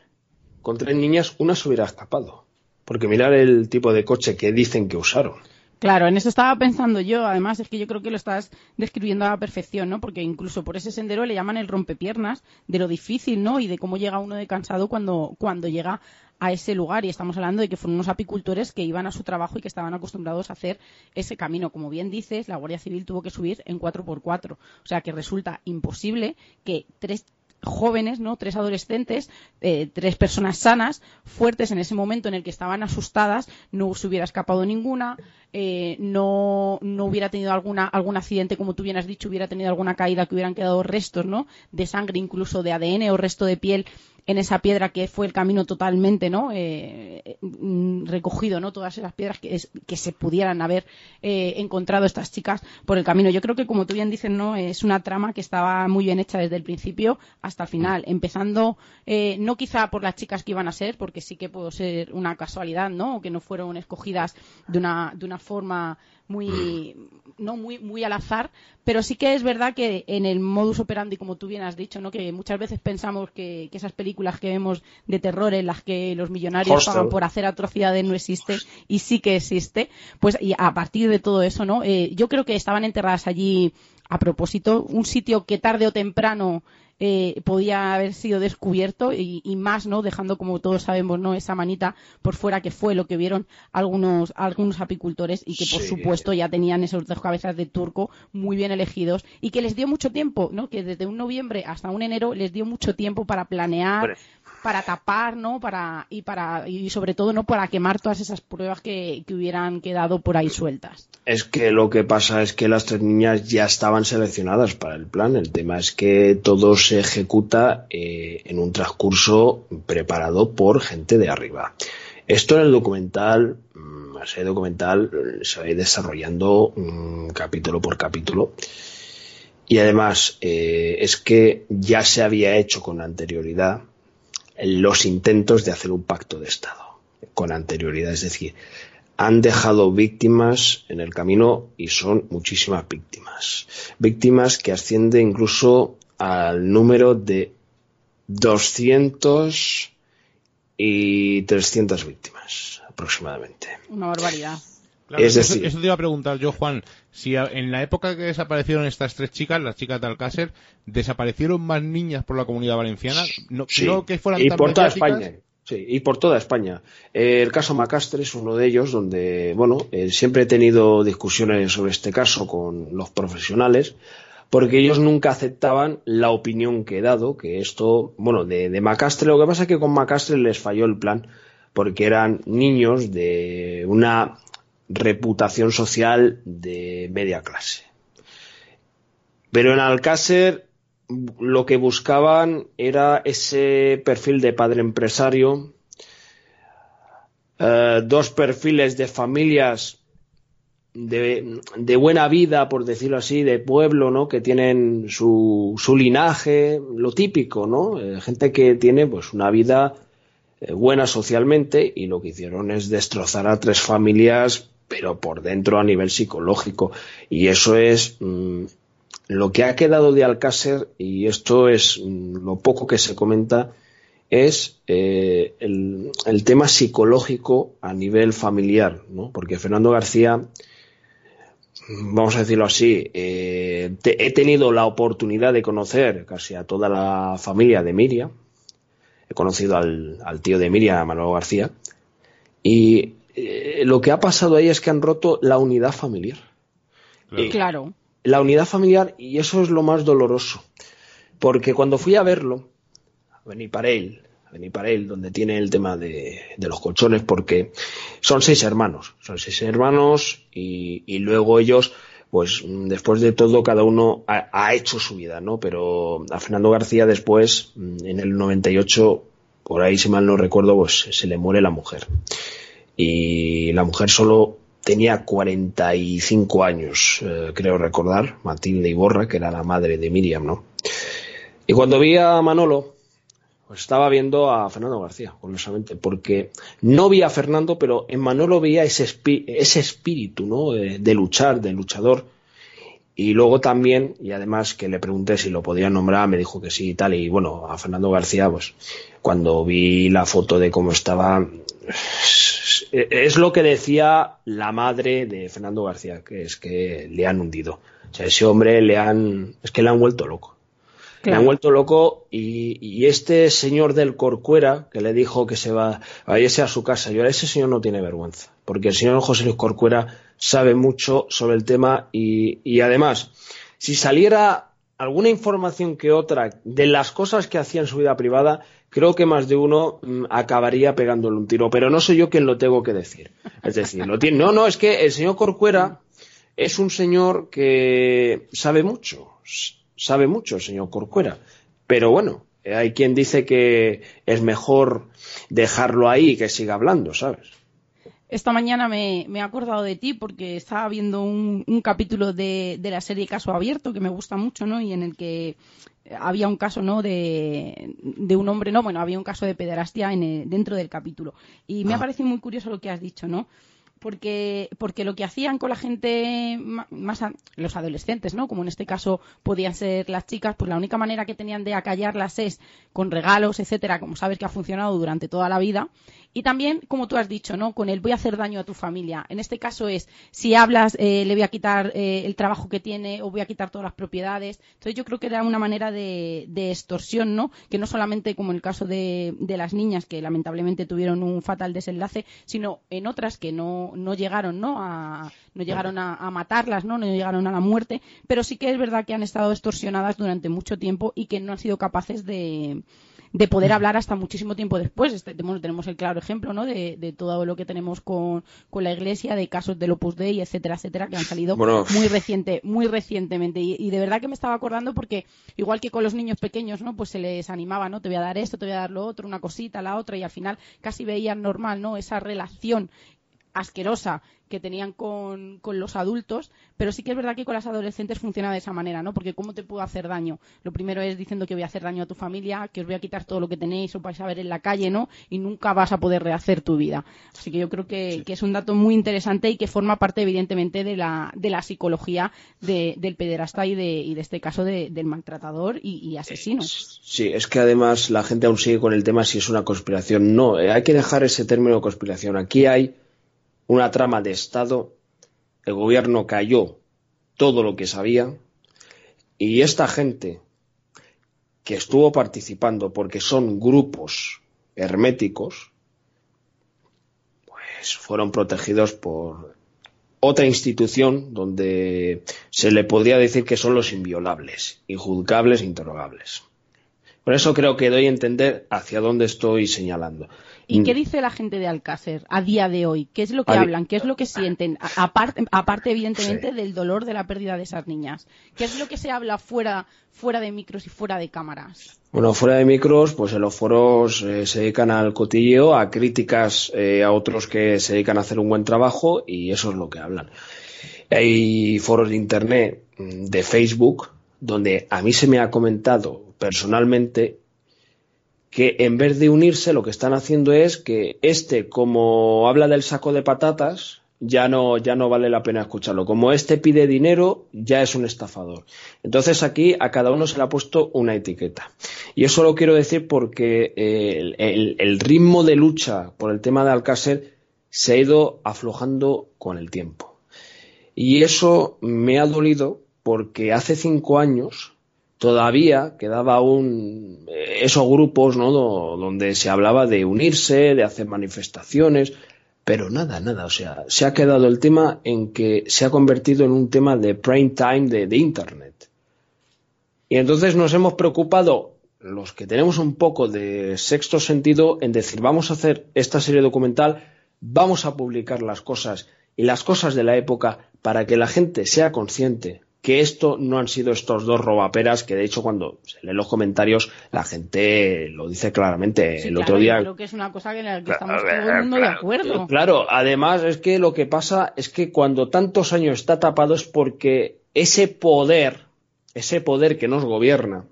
con tres niñas, una se hubiera escapado. Porque mirar el tipo de coche que dicen que usaron. Claro, en eso estaba pensando yo. Además, es que yo creo que lo estás describiendo a la perfección, ¿no? Porque incluso por ese sendero le llaman el rompepiernas, de lo difícil, ¿no? Y de cómo llega uno de cansado cuando, cuando llega a ese lugar. Y estamos hablando de que fueron unos apicultores que iban a su trabajo y que estaban acostumbrados a hacer ese camino. Como bien dices, la Guardia Civil tuvo que subir en 4x4. O sea que resulta imposible que tres jóvenes, ¿no? Tres adolescentes, eh, tres personas sanas, fuertes en ese momento en el que estaban asustadas, no se hubiera escapado ninguna, eh, no, no hubiera tenido alguna, algún accidente, como tú bien has dicho, hubiera tenido alguna caída que hubieran quedado restos, ¿no? De sangre, incluso de ADN o resto de piel en esa piedra que fue el camino totalmente no eh, mm, recogido no todas esas piedras que, que se pudieran haber eh, encontrado estas chicas por el camino. Yo creo que como tú bien dices no es una trama que estaba muy bien hecha desde el principio hasta el final empezando eh, no quizá por las chicas que iban a ser porque sí que pudo ser una casualidad no o que no fueron escogidas de una de una forma muy no muy muy al azar pero sí que es verdad que en el modus operandi como tú bien has dicho no que muchas veces pensamos que, esas películas que vemos de terror en las que los millonarios pagan por hacer atrocidades no existe y sí que existe pues y a partir de todo eso no eh, yo creo que estaban enterradas allí a propósito un sitio que tarde o temprano eh, podía haber sido descubierto y, más, ¿no? Dejando, como todos sabemos, ¿no? Esa manita por fuera que fue lo que vieron algunos, algunos apicultores y que, por supuesto, ya tenían esos dos cabezas de turco muy bien elegidos y que les dio mucho tiempo, ¿no? Que desde un noviembre hasta un enero les dio mucho tiempo para planear, para tapar, ¿no? Para, y para, y sobre todo, ¿no? Para quemar todas esas pruebas que, que hubieran quedado por ahí sueltas. Es que lo que pasa es que las tres niñas ya estaban seleccionadas para el plan. El tema es que todo se ejecuta eh, en un transcurso preparado por gente de arriba. Esto en el documental, mm, ese documental se va a ir desarrollando mm, capítulo por capítulo. Y además eh, es que ya se había hecho con anterioridad los intentos de hacer un pacto de Estado. Con anterioridad, es decir, han dejado víctimas en el camino y son muchísimas víctimas. Víctimas que ascienden incluso al número de 200 y 300 víctimas aproximadamente. Una barbaridad. es decir, eso, te iba a preguntar yo, Juan, si en la época que desaparecieron estas tres chicas, las chicas de Alcácer, desaparecieron más niñas por la comunidad valenciana. No, creo que fueran y por toda España. Sí, y por toda España. el caso Macastre es uno de ellos donde, bueno, eh, siempre he tenido discusiones sobre este caso con los profesionales, porque ellos nunca aceptaban la opinión que he dado, que esto, bueno, de, Macastre, lo que pasa es que con Macastre les falló el plan, porque eran niños de una reputación social de media clase. Pero en Alcácer lo que buscaban era ese perfil de padre empresario, eh, dos perfiles de familias de, buena vida, por decirlo así, de pueblo, ¿no? Que tienen su, su linaje, lo típico, ¿no? Eh, gente que tiene, pues, una vida eh, buena socialmente y lo que hicieron es destrozar a tres familias, pero por dentro a nivel psicológico. Y eso es mm, lo que ha quedado de Alcácer, y esto es mm, lo poco que se comenta, es eh, el, tema psicológico a nivel familiar, ¿no? Porque Fernando García, vamos a decirlo así, eh, he tenido la oportunidad de conocer casi a toda la familia de Miriam, he conocido al, tío de Miriam, a Manuel García, y eh, lo que ha pasado ahí es que han roto la unidad familiar. claro la unidad familiar y eso es lo más doloroso. Porque cuando fui a verlo, a Beniparel, a Beniparel, donde tiene el tema de, los colchones, porque son seis hermanos, son seis hermanos y, luego ellos, pues después de todo, cada uno ha, hecho su vida, ¿no? Pero a Fernando García después, en el 98, por ahí si mal no recuerdo, pues se le muere la mujer. Y la mujer solo tenía 45 años, eh, creo recordar, Matilde Iborra, que era la madre de Miriam, ¿no? Y cuando vi a Manolo, pues estaba viendo a Fernando García, curiosamente, porque no vi a Fernando, pero en Manolo veía ese, ese espíritu, ¿no? Eh, de luchar, de luchador. Y luego también, y además que le pregunté si lo podía nombrar, me dijo que sí y tal. Y bueno, a Fernando García, pues cuando vi la foto de cómo estaba, es lo que decía la madre de Fernando García, que es que le han hundido. O sea, ese hombre le han, es que le han vuelto loco. Le han vuelto loco y, este señor del Corcuera que le dijo que se va a irse a su casa, y ahora ese señor no tiene vergüenza, porque el señor José Luis Corcuera sabe mucho sobre el tema y, y además, si saliera alguna información que otra de las cosas que hacía en su vida privada, creo que más de uno mm, acabaría pegándole un tiro. Pero no soy yo quien lo tengo que decir. Es decir, no, tiene, no, no, es que el señor Corcuera es un señor que sabe mucho, sabe mucho el señor Corcuera. Pero bueno, hay quien dice que es mejor dejarlo ahí y que siga hablando, ¿sabes? esta mañana me, he acordado de ti porque estaba viendo un, capítulo de, la serie Caso Abierto que me gusta mucho, ¿no? Y en el que había un caso, ¿no? De, un hombre, no, bueno, había un caso de pederastia en dentro del capítulo. Y me ha ah. parecido muy curioso lo que has dicho, ¿no? Porque, porque lo que hacían con la gente más los adolescentes, ¿no? Como en este caso podían ser las chicas, pues la única manera que tenían de acallarlas es con regalos, etcétera, como sabes que ha funcionado durante toda la vida. Y también, como tú has dicho, ¿no? Con el voy a hacer daño a tu familia. En este caso es, si hablas, eh, le voy a quitar eh, el trabajo que tiene o voy a quitar todas las propiedades. Entonces yo creo que era una manera de, extorsión, ¿no? Que no solamente como en el caso de, de las niñas, que lamentablemente tuvieron un fatal desenlace, sino en otras que no, no llegaron, ¿no? A, no llegaron a, matarlas, ¿no? No llegaron a la muerte, pero sí que es verdad que han estado extorsionadas durante mucho tiempo y que no han sido capaces de, de poder hablar hasta muchísimo tiempo después. Este, tenemos el claro ejemplo ¿no? de, todo lo que tenemos con, la Iglesia, de casos del Opus Dei, etcétera, etcétera, que han salido muy reciente, muy recientemente. Y, de verdad que me estaba acordando porque igual que con los niños pequeños, ¿no? Pues se les animaba, ¿no? Te voy a dar esto, te voy a dar lo otro, una cosita, la otra, y al final casi veían normal, ¿no? Esa relación asquerosa que tenían con, los adultos, pero sí que es verdad que con las adolescentes funciona de esa manera, ¿no? Porque ¿cómo te puedo hacer daño? Lo primero es diciendo que voy a hacer daño a tu familia, que os voy a quitar todo lo que tenéis, o vais a ver en la calle, ¿no? Y nunca vas a poder rehacer tu vida. Así que yo creo que, es un dato muy interesante y que forma parte, evidentemente, de la, de la psicología del pederasta y de, y de este caso del maltratador y, asesino. Sí, es que además la gente aún sigue con el tema si es una conspiración. No, eh, hay que dejar ese término conspiración. Aquí hay una trama de Estado, el gobierno cayó todo lo que sabía y esta gente que estuvo participando porque son grupos herméticos, pues fueron protegidos por otra institución donde se le podría decir que son los inviolables, injuzgables e interrogables. Por eso creo que doy a entender hacia dónde estoy señalando. ¿Y qué dice la gente de Alcácer a día de hoy? ¿Qué es lo que hablan? ¿Qué es lo que sienten? Aparte, aparte evidentemente, del dolor de la pérdida de esas niñas. ¿Qué es lo que se habla fuera, fuera de micros y fuera de cámaras? Bueno, fuera de micros, pues en los foros eh, se dedican al cotilleo, a críticas eh, a otros que se dedican a hacer un buen trabajo y eso es lo que hablan. Hay foros de internet, mm, de Facebook, donde a mí se me ha comentado personalmente que en vez de unirse lo que están haciendo es que este, como habla del saco de patatas, ya no, ya no vale la pena escucharlo. Como este pide dinero, ya es un estafador. Entonces aquí a cada uno se le ha puesto una etiqueta. Y eso lo quiero decir porque eh, el, ritmo de lucha por el tema de Alcácer se ha ido aflojando con el tiempo. Y eso me ha dolido porque hace cinco años todavía quedaba aún eh, esos grupos ¿no? donde se hablaba de unirse, de hacer manifestaciones, pero nada, nada, o sea, se ha quedado el tema en que se ha convertido en un tema de prime time de, Internet. Y entonces nos hemos preocupado, los que tenemos un poco de sexto sentido, en decir, vamos a hacer esta serie documental, vamos a publicar las cosas y las cosas de la época para que la gente sea consciente que esto no han sido estos dos robaperas que de hecho cuando se leen los comentarios la gente lo dice claramente. El otro día creo que es una cosa en la que estamos todo el mundo de acuerdo. Claro además es que lo que pasa es que cuando tantos años está tapado es porque ese poder ese poder que nos gobierna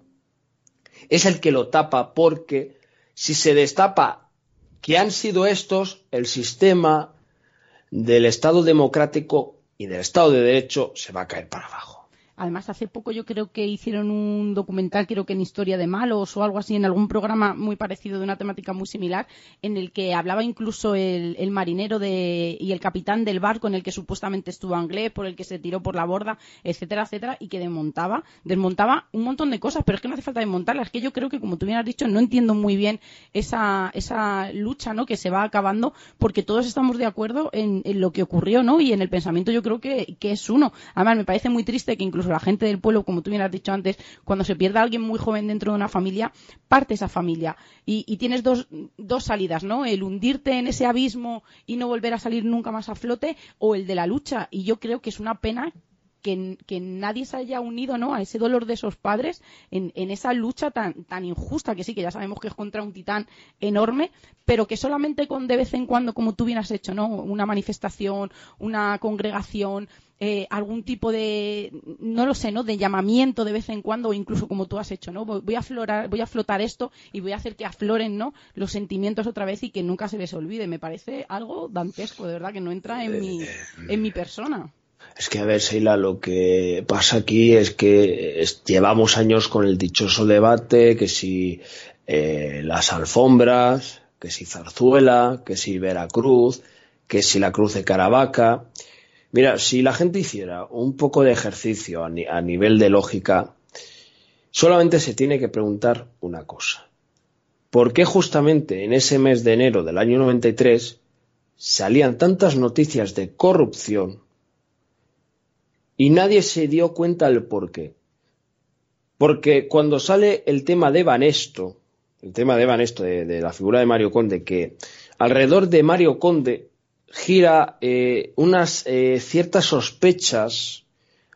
es el que lo tapa porque si se destapa que han sido estos el sistema del Estado democrático y del Estado de Derecho se va a caer para abajo Además, hace poco yo creo que hicieron un documental, creo que en Historia de Malos o algo así, en algún programa muy parecido de una temática muy similar, en el que hablaba incluso el, marinero de, y el capitán del barco en el que supuestamente estuvo Anglés, por el que se tiró por la borda, etcétera, etcétera, y que desmontaba, desmontaba un montón de cosas, pero es que no hace falta desmontarlas. Es que yo creo que, como tú bien has dicho, no entiendo muy bien esa, esa lucha ¿no? que se va acabando, porque todos estamos de acuerdo en, lo que ocurrió, ¿no? Y en el pensamiento yo creo que, es uno. Además, me parece muy triste que incluso la gente del pueblo, como tú bien has dicho antes, cuando se pierde a alguien muy joven dentro de una familia, parte esa familia. Y, y tienes dos, dos salidas, ¿no? El hundirte en ese abismo y no volver a salir nunca más a flote, o el de la lucha. Y yo creo que es una pena que, nadie se haya unido ¿no? a ese dolor de esos padres en, esa lucha tan, tan injusta que sí, que ya sabemos que es contra un titán enorme, pero que solamente con de vez en cuando, como tú bien has hecho, ¿no? una manifestación, una congregación, eh, algún tipo de, no lo sé, ¿no? De llamamiento de vez en cuando, o incluso como tú has hecho, ¿no? Voy a florar, voy a flotar esto y voy a hacer que afloren, ¿no? Los sentimientos otra vez y que nunca se les olvide. Me parece algo dantesco, de verdad, que no entra en mi, en mi persona. Es que, a ver, Seila, lo que pasa aquí es que llevamos años con el dichoso debate que si eh, las alfombras, que si Zarzuela, que si Veracruz, que si la Cruz de Caravaca. Mira, si la gente hiciera un poco de ejercicio a, nivel de lógica, solamente se tiene que preguntar una cosa. ¿Por qué justamente en ese mes de enero del año 93 salían tantas noticias de corrupción y nadie se dio cuenta del por qué. Porque cuando sale el tema de Vanesto, el tema de Vanesto, de, la figura de Mario Conde, que alrededor de Mario Conde gira eh, unas eh, ciertas sospechas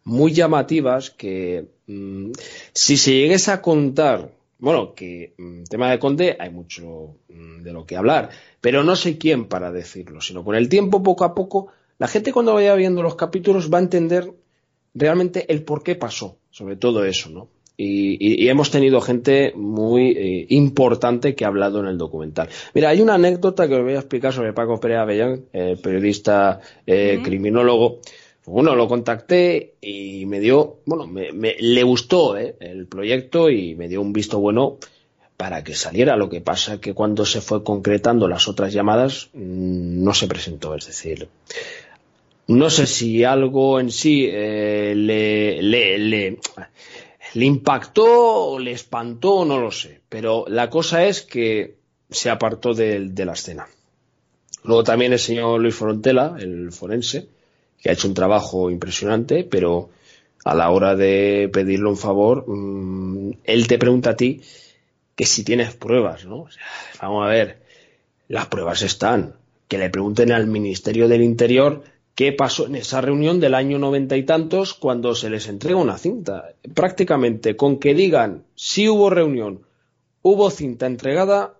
muy llamativas que mm, si se llegase a contar, bueno, que mm, tema de Conde hay mucho mm, de lo que hablar, pero no sé quién para decirlo, sino con el tiempo, poco a poco, la gente cuando vaya viendo los capítulos va a entender realmente el por qué pasó, sobre todo eso, ¿no? Y, hemos tenido gente muy eh, importante que ha hablado en el documental. Mira, hay una anécdota que os voy a explicar sobre Paco Pérez Avellán, el periodista eh, criminólogo. Bueno, lo contacté y me dio, bueno, me, le gustó eh, el proyecto y me dio un visto bueno para que saliera. Lo que pasa que cuando se fue concretando las otras llamadas mm, no se presentó, es decir, no sé si algo en sí eh, le, le, le, le, impactó o le espantó, no lo sé. Pero la cosa es que se apartó de, la escena. Luego también el señor Luis Frontela, el forense, que ha hecho un trabajo impresionante, pero a la hora de pedirle un favor, mm, él te pregunta a ti que si tienes pruebas, ¿no? vamos a ver, las pruebas están. Que le pregunten al Ministerio del Interior ¿Qué pasó en esa reunión del año noventa y tantos cuando se les entrega una cinta? Prácticamente con que digan si hubo reunión, hubo cinta entregada,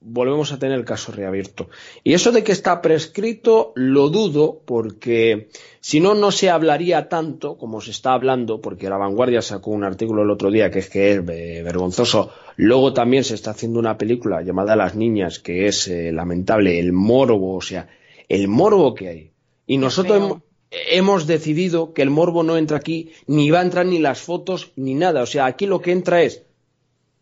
volvemos a tener el caso reabierto. Y eso de que está prescrito lo dudo porque si no, no se hablaría tanto como se está hablando, porque la vanguardia sacó un artículo el otro día que es que es eh, vergonzoso. Luego también se está haciendo una película llamada Las Niñas que es eh, lamentable, el morbo, o sea, el morbo que hay. Y nosotros hemos, decidido que el morbo no entra aquí, ni va a entrar ni las fotos, ni nada. O sea, aquí lo que entra es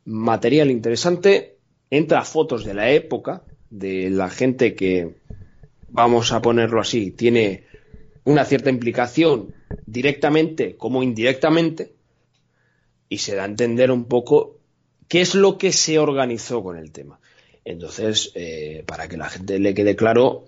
material interesante, entra fotos de la época, de la gente que, vamos a ponerlo así, tiene una cierta implicación directamente como indirectamente, y se da a entender un poco qué es lo que se organizó con el tema. Entonces, eh, para que la gente le quede claro,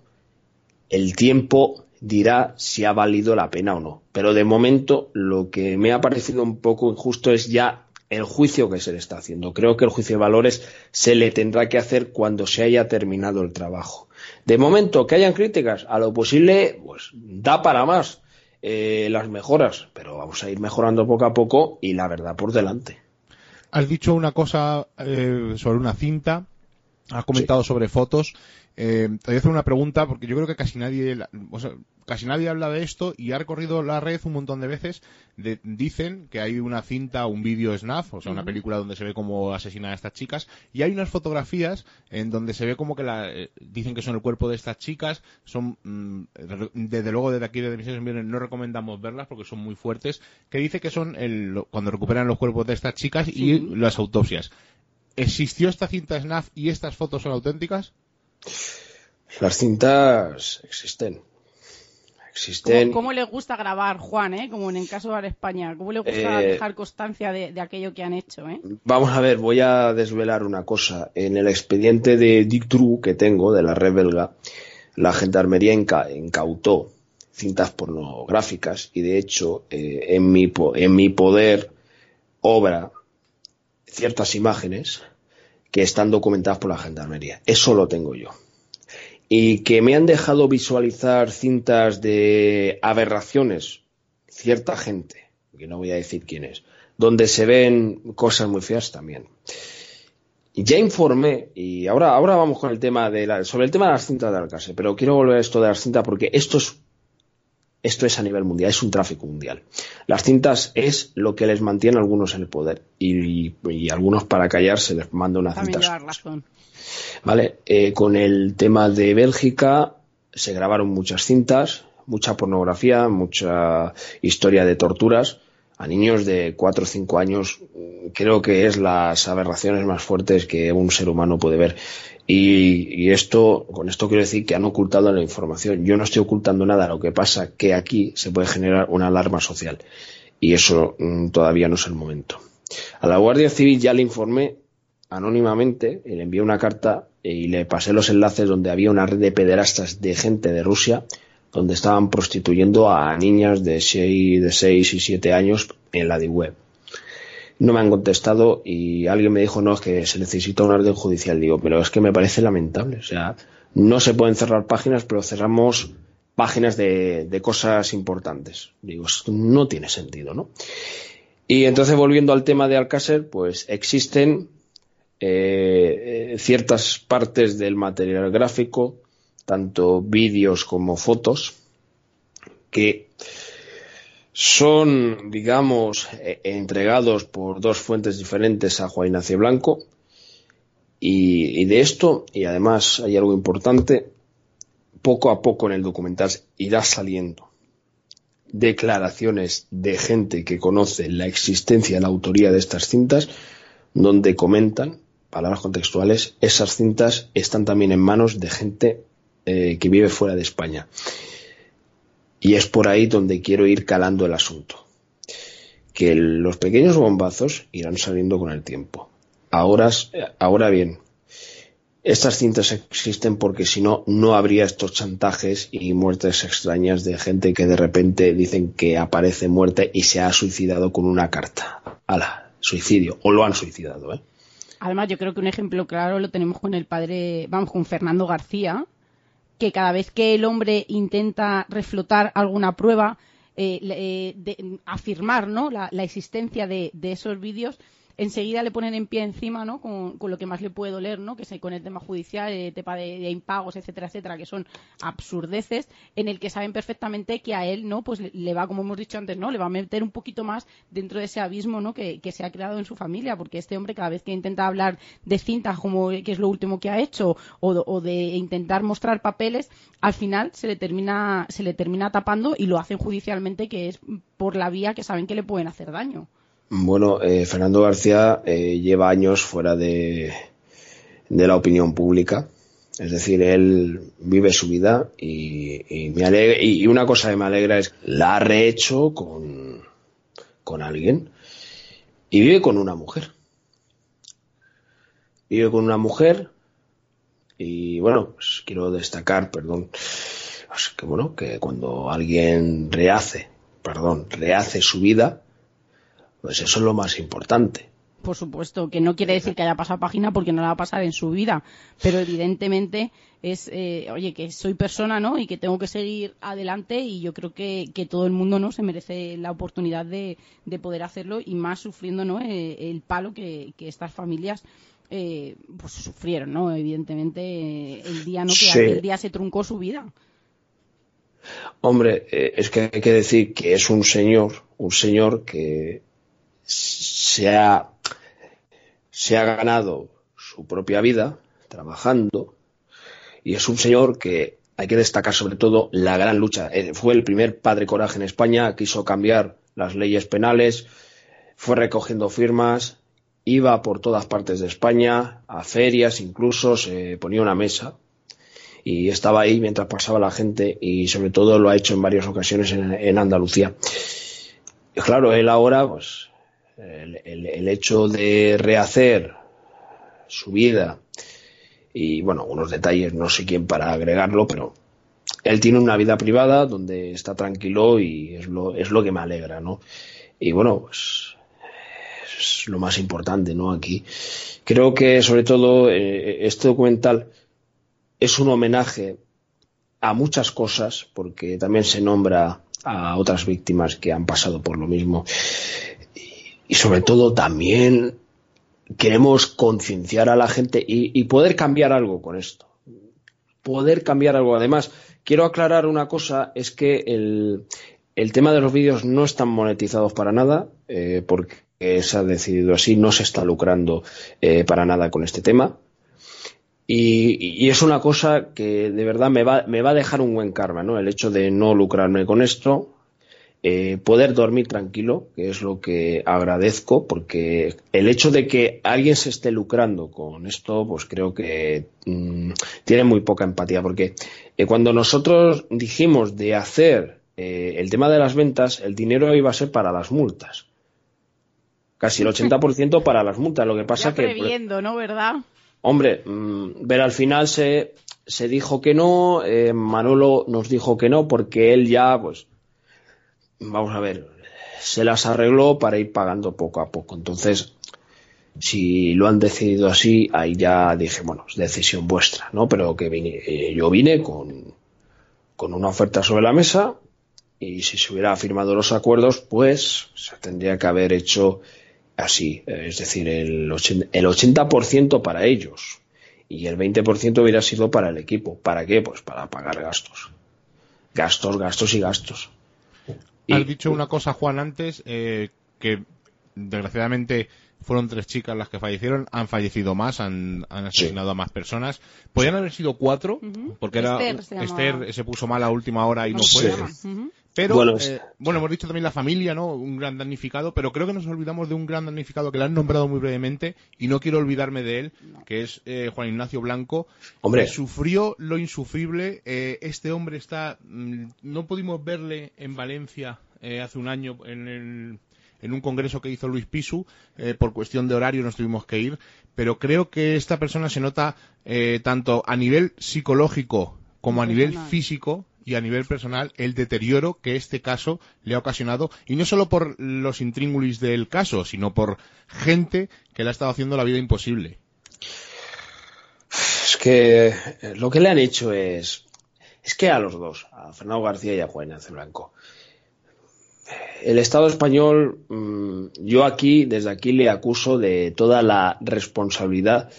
el tiempo dirá si ha valido la pena o no. Pero de momento lo que me ha parecido un poco injusto es ya el juicio que se le está haciendo. Creo que el juicio de valores se le tendrá que hacer cuando se haya terminado el trabajo. De momento, que hayan críticas, a lo posible, pues da para más eh, las mejoras, pero vamos a ir mejorando poco a poco y la verdad por delante. Has dicho una cosa eh, sobre una cinta, has comentado sobre fotos eh, te voy a hacer una pregunta porque yo creo que casi nadie, o sea, casi nadie habla de esto y ha recorrido la red un montón de veces. dicen que hay una cinta, un vídeo snaf, o sea, una película donde se ve cómo asesinan a estas chicas y hay unas fotografías en donde se ve como que la, eh, dicen que son el cuerpo de estas chicas. Son, mm, desde luego desde aquí de Misiones no recomendamos verlas porque son muy fuertes. Que dice que son el, cuando recuperan los cuerpos de estas chicas y las autopsias. ¿Existió esta cinta snaf y estas fotos son auténticas? Las cintas existen. Existen. ¿Cómo, le gusta grabar, Juan, eh? como en el caso de España? ¿Cómo le gusta eh, dejar constancia de, aquello que han hecho? Eh? Vamos a ver, voy a desvelar una cosa. En el expediente de Dick True que tengo, de la red belga, la gendarmería incautó cintas pornográficas y de hecho eh, en, mi, en mi poder obra ciertas imágenes que están documentadas por la gendarmería. Eso lo tengo yo. Y que me han dejado visualizar cintas de aberraciones, cierta gente, que no voy a decir quién es, donde se ven cosas muy feas también. Ya informé, y ahora, ahora vamos con el tema de la, sobre el tema de las cintas de Alcácer, pero quiero volver a esto de las cintas porque esto es esto es a nivel mundial, es un tráfico mundial. Las cintas es lo que les mantiene a algunos en el poder y, algunos para callarse les manda una cinta. Vale, eh, con el tema de Bélgica se grabaron muchas cintas, mucha pornografía, mucha historia de torturas a niños de 4 o 5 años creo que es las aberraciones más fuertes que un ser humano puede ver. Y, esto, con esto quiero decir que han ocultado la información. Yo no estoy ocultando nada, lo que pasa que aquí se puede generar una alarma social. Y eso mm, todavía no es el momento. A la Guardia Civil ya le informé anónimamente, y le envié una carta y le pasé los enlaces donde había una red de pederastas de gente de Rusia donde estaban prostituyendo a niñas de 6, de 6 y 7 años en la de web no me han contestado y alguien me dijo, no, es que se necesita un orden judicial. Digo, pero es que me parece lamentable. O sea, no se pueden cerrar páginas, pero cerramos páginas de, cosas importantes. Digo, no tiene sentido, ¿no? Y entonces, volviendo al tema de Alcácer, pues existen eh, ciertas partes del material gráfico, tanto vídeos como fotos, que son, digamos, eh, entregados por dos fuentes diferentes a Juan Ignacio Blanco. Y, de esto, y además hay algo importante, poco a poco en el documental irá saliendo declaraciones de gente que conoce la existencia la autoría de estas cintas, donde comentan, palabras contextuales, esas cintas están también en manos de gente eh, que vive fuera de España. Y es por ahí donde quiero ir calando el asunto. Que los pequeños bombazos irán saliendo con el tiempo. Ahora, ahora bien, estas cintas existen porque si no, no habría estos chantajes y muertes extrañas de gente que de repente dicen que aparece muerte y se ha suicidado con una carta. ¡Hala! Suicidio. O lo han suicidado, ¿eh? Además, yo creo que un ejemplo claro lo tenemos con el padre, vamos, con Fernando García, que cada vez que el hombre intenta reflotar alguna prueba, eh, eh, de, afirmar ¿no? la, existencia de, de esos vídeos, enseguida le ponen en pie encima, ¿no? Con, lo que más le puede doler, ¿no? Que es con el tema judicial, el tema de, impagos, etcétera, etcétera, que son absurdeces, en el que saben perfectamente que a él, ¿no? Pues le va, como hemos dicho antes, ¿no? Le va a meter un poquito más dentro de ese abismo, ¿no? Que, se ha creado en su familia, porque este hombre cada vez que intenta hablar de cintas, como que es lo último que ha hecho, o, de intentar mostrar papeles, al final se le termina, se le termina tapando y lo hacen judicialmente, que es por la vía que saben que le pueden hacer daño. Bueno, eh, Fernando García eh, lleva años fuera de, de, la opinión pública. Es decir, él vive su vida y, me alegra, y, una cosa que me alegra es la ha rehecho con, con alguien y vive con una mujer. Vive con una mujer y bueno, pues quiero destacar, perdón, pues que bueno, que cuando alguien rehace, perdón, rehace su vida, pues eso es lo más importante. Por supuesto, que no quiere decir que haya pasado página porque no la va a pasar en su vida, pero evidentemente es, eh, oye, que soy persona, ¿no? Y que tengo que seguir adelante y yo creo que, todo el mundo, ¿no? Se merece la oportunidad de, poder hacerlo y más sufriendo, ¿no? Eh, el palo que, estas familias eh, pues sufrieron, ¿no? Evidentemente el día, ¿no? Que el día se truncó su vida. Hombre, es que hay que decir que es un señor, un señor que se ha, se ha ganado su propia vida trabajando y es un señor que hay que destacar sobre todo la gran lucha. Eh, fue el primer padre coraje en España, quiso cambiar las leyes penales, fue recogiendo firmas, iba por todas partes de España, a ferias incluso, se ponía una mesa y estaba ahí mientras pasaba la gente y sobre todo lo ha hecho en varias ocasiones en, Andalucía. Claro, él ahora pues el, hecho de rehacer su vida y bueno, unos detalles, no sé quién para agregarlo, pero él tiene una vida privada donde está tranquilo y es lo, es lo que me alegra, ¿no? Y bueno, pues es lo más importante, ¿no? Aquí. Creo que sobre todo eh, este documental es un homenaje a muchas cosas, porque también se nombra a otras víctimas que han pasado por lo mismo. Y, sobre todo también queremos concienciar a la gente y, poder cambiar algo con esto. Poder cambiar algo. Además, quiero aclarar una cosa, es que el, el tema de los vídeos no están monetizados para nada, eh, porque se ha decidido así, no se está lucrando eh, para nada con este tema. Y, es una cosa que de verdad me va, me va a dejar un buen karma, ¿no? El hecho de no lucrarme con esto, eh, poder dormir tranquilo, que es lo que agradezco, porque el hecho de que alguien se esté lucrando con esto, pues creo que mm, tiene muy poca empatía, porque eh, cuando nosotros dijimos de hacer eh, el tema de las ventas, el dinero iba a ser para las multas. Casi el 80% para las multas. Lo que pasa que. Previendo, ¿no? ¿Verdad? Hombre, mm, ver al final se, se dijo que no, Manolo nos dijo que no, porque él ya, pues, vamos a ver, se las arregló para ir pagando poco a poco. Entonces, si lo han decidido así, ahí ya dije, bueno, es decisión vuestra, ¿no? Pero que vine, eh, yo vine con, con una oferta sobre la mesa y si se hubiera firmado los acuerdos, pues se tendría que haber hecho así, es decir, el 80%, el 80 para ellos y el 20% hubiera sido para el equipo. ¿Para qué? Pues para pagar gastos. Gastos, gastos y gastos. Has dicho una cosa, Juan, antes, eh, que desgraciadamente fueron tres chicas las que fallecieron, han fallecido más, han, asesinado a más personas. Podrían haber sido cuatro, porque era Esther se, puso mal a última hora y no fue. Pero, eh, bueno, hemos dicho también la familia, ¿no? Un gran damnificado, pero creo que nos olvidamos de un gran damnificado que le han nombrado muy brevemente y no quiero olvidarme de él, que es eh, Juan Ignacio Blanco. Hombre. sufrió lo insufrible. Eh, este hombre está. Mm, no pudimos verle en Valencia hace un año en, en un congreso que hizo Luis Pisu. por cuestión de horario nos tuvimos que ir. Pero creo que esta persona se nota tanto a nivel psicológico como a nivel físico y a nivel personal el deterioro que este caso le ha ocasionado, y no solo por los intríngulis del caso, sino por gente que le ha estado haciendo la vida imposible. Es que eh, lo que le han hecho es. Es que a los dos, a Fernando García y a Juan Ignacio Blanco. El Estado español, mm, yo aquí, desde aquí, le acuso de toda la responsabilidad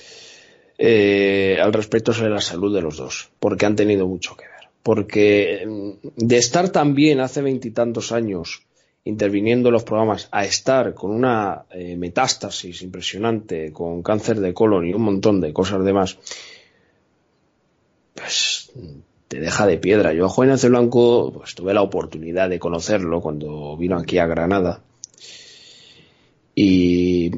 eh, al respecto sobre la salud de los dos, porque han tenido mucho que ver porque mm, de estar también hace veintitantos años interviniendo en los programas a estar con una eh, metástasis impresionante, con cáncer de colon y un montón de cosas demás, pues te deja de piedra. Yo a Juan Ignacio Blanco pues, tuve la oportunidad de conocerlo cuando vino aquí a Granada y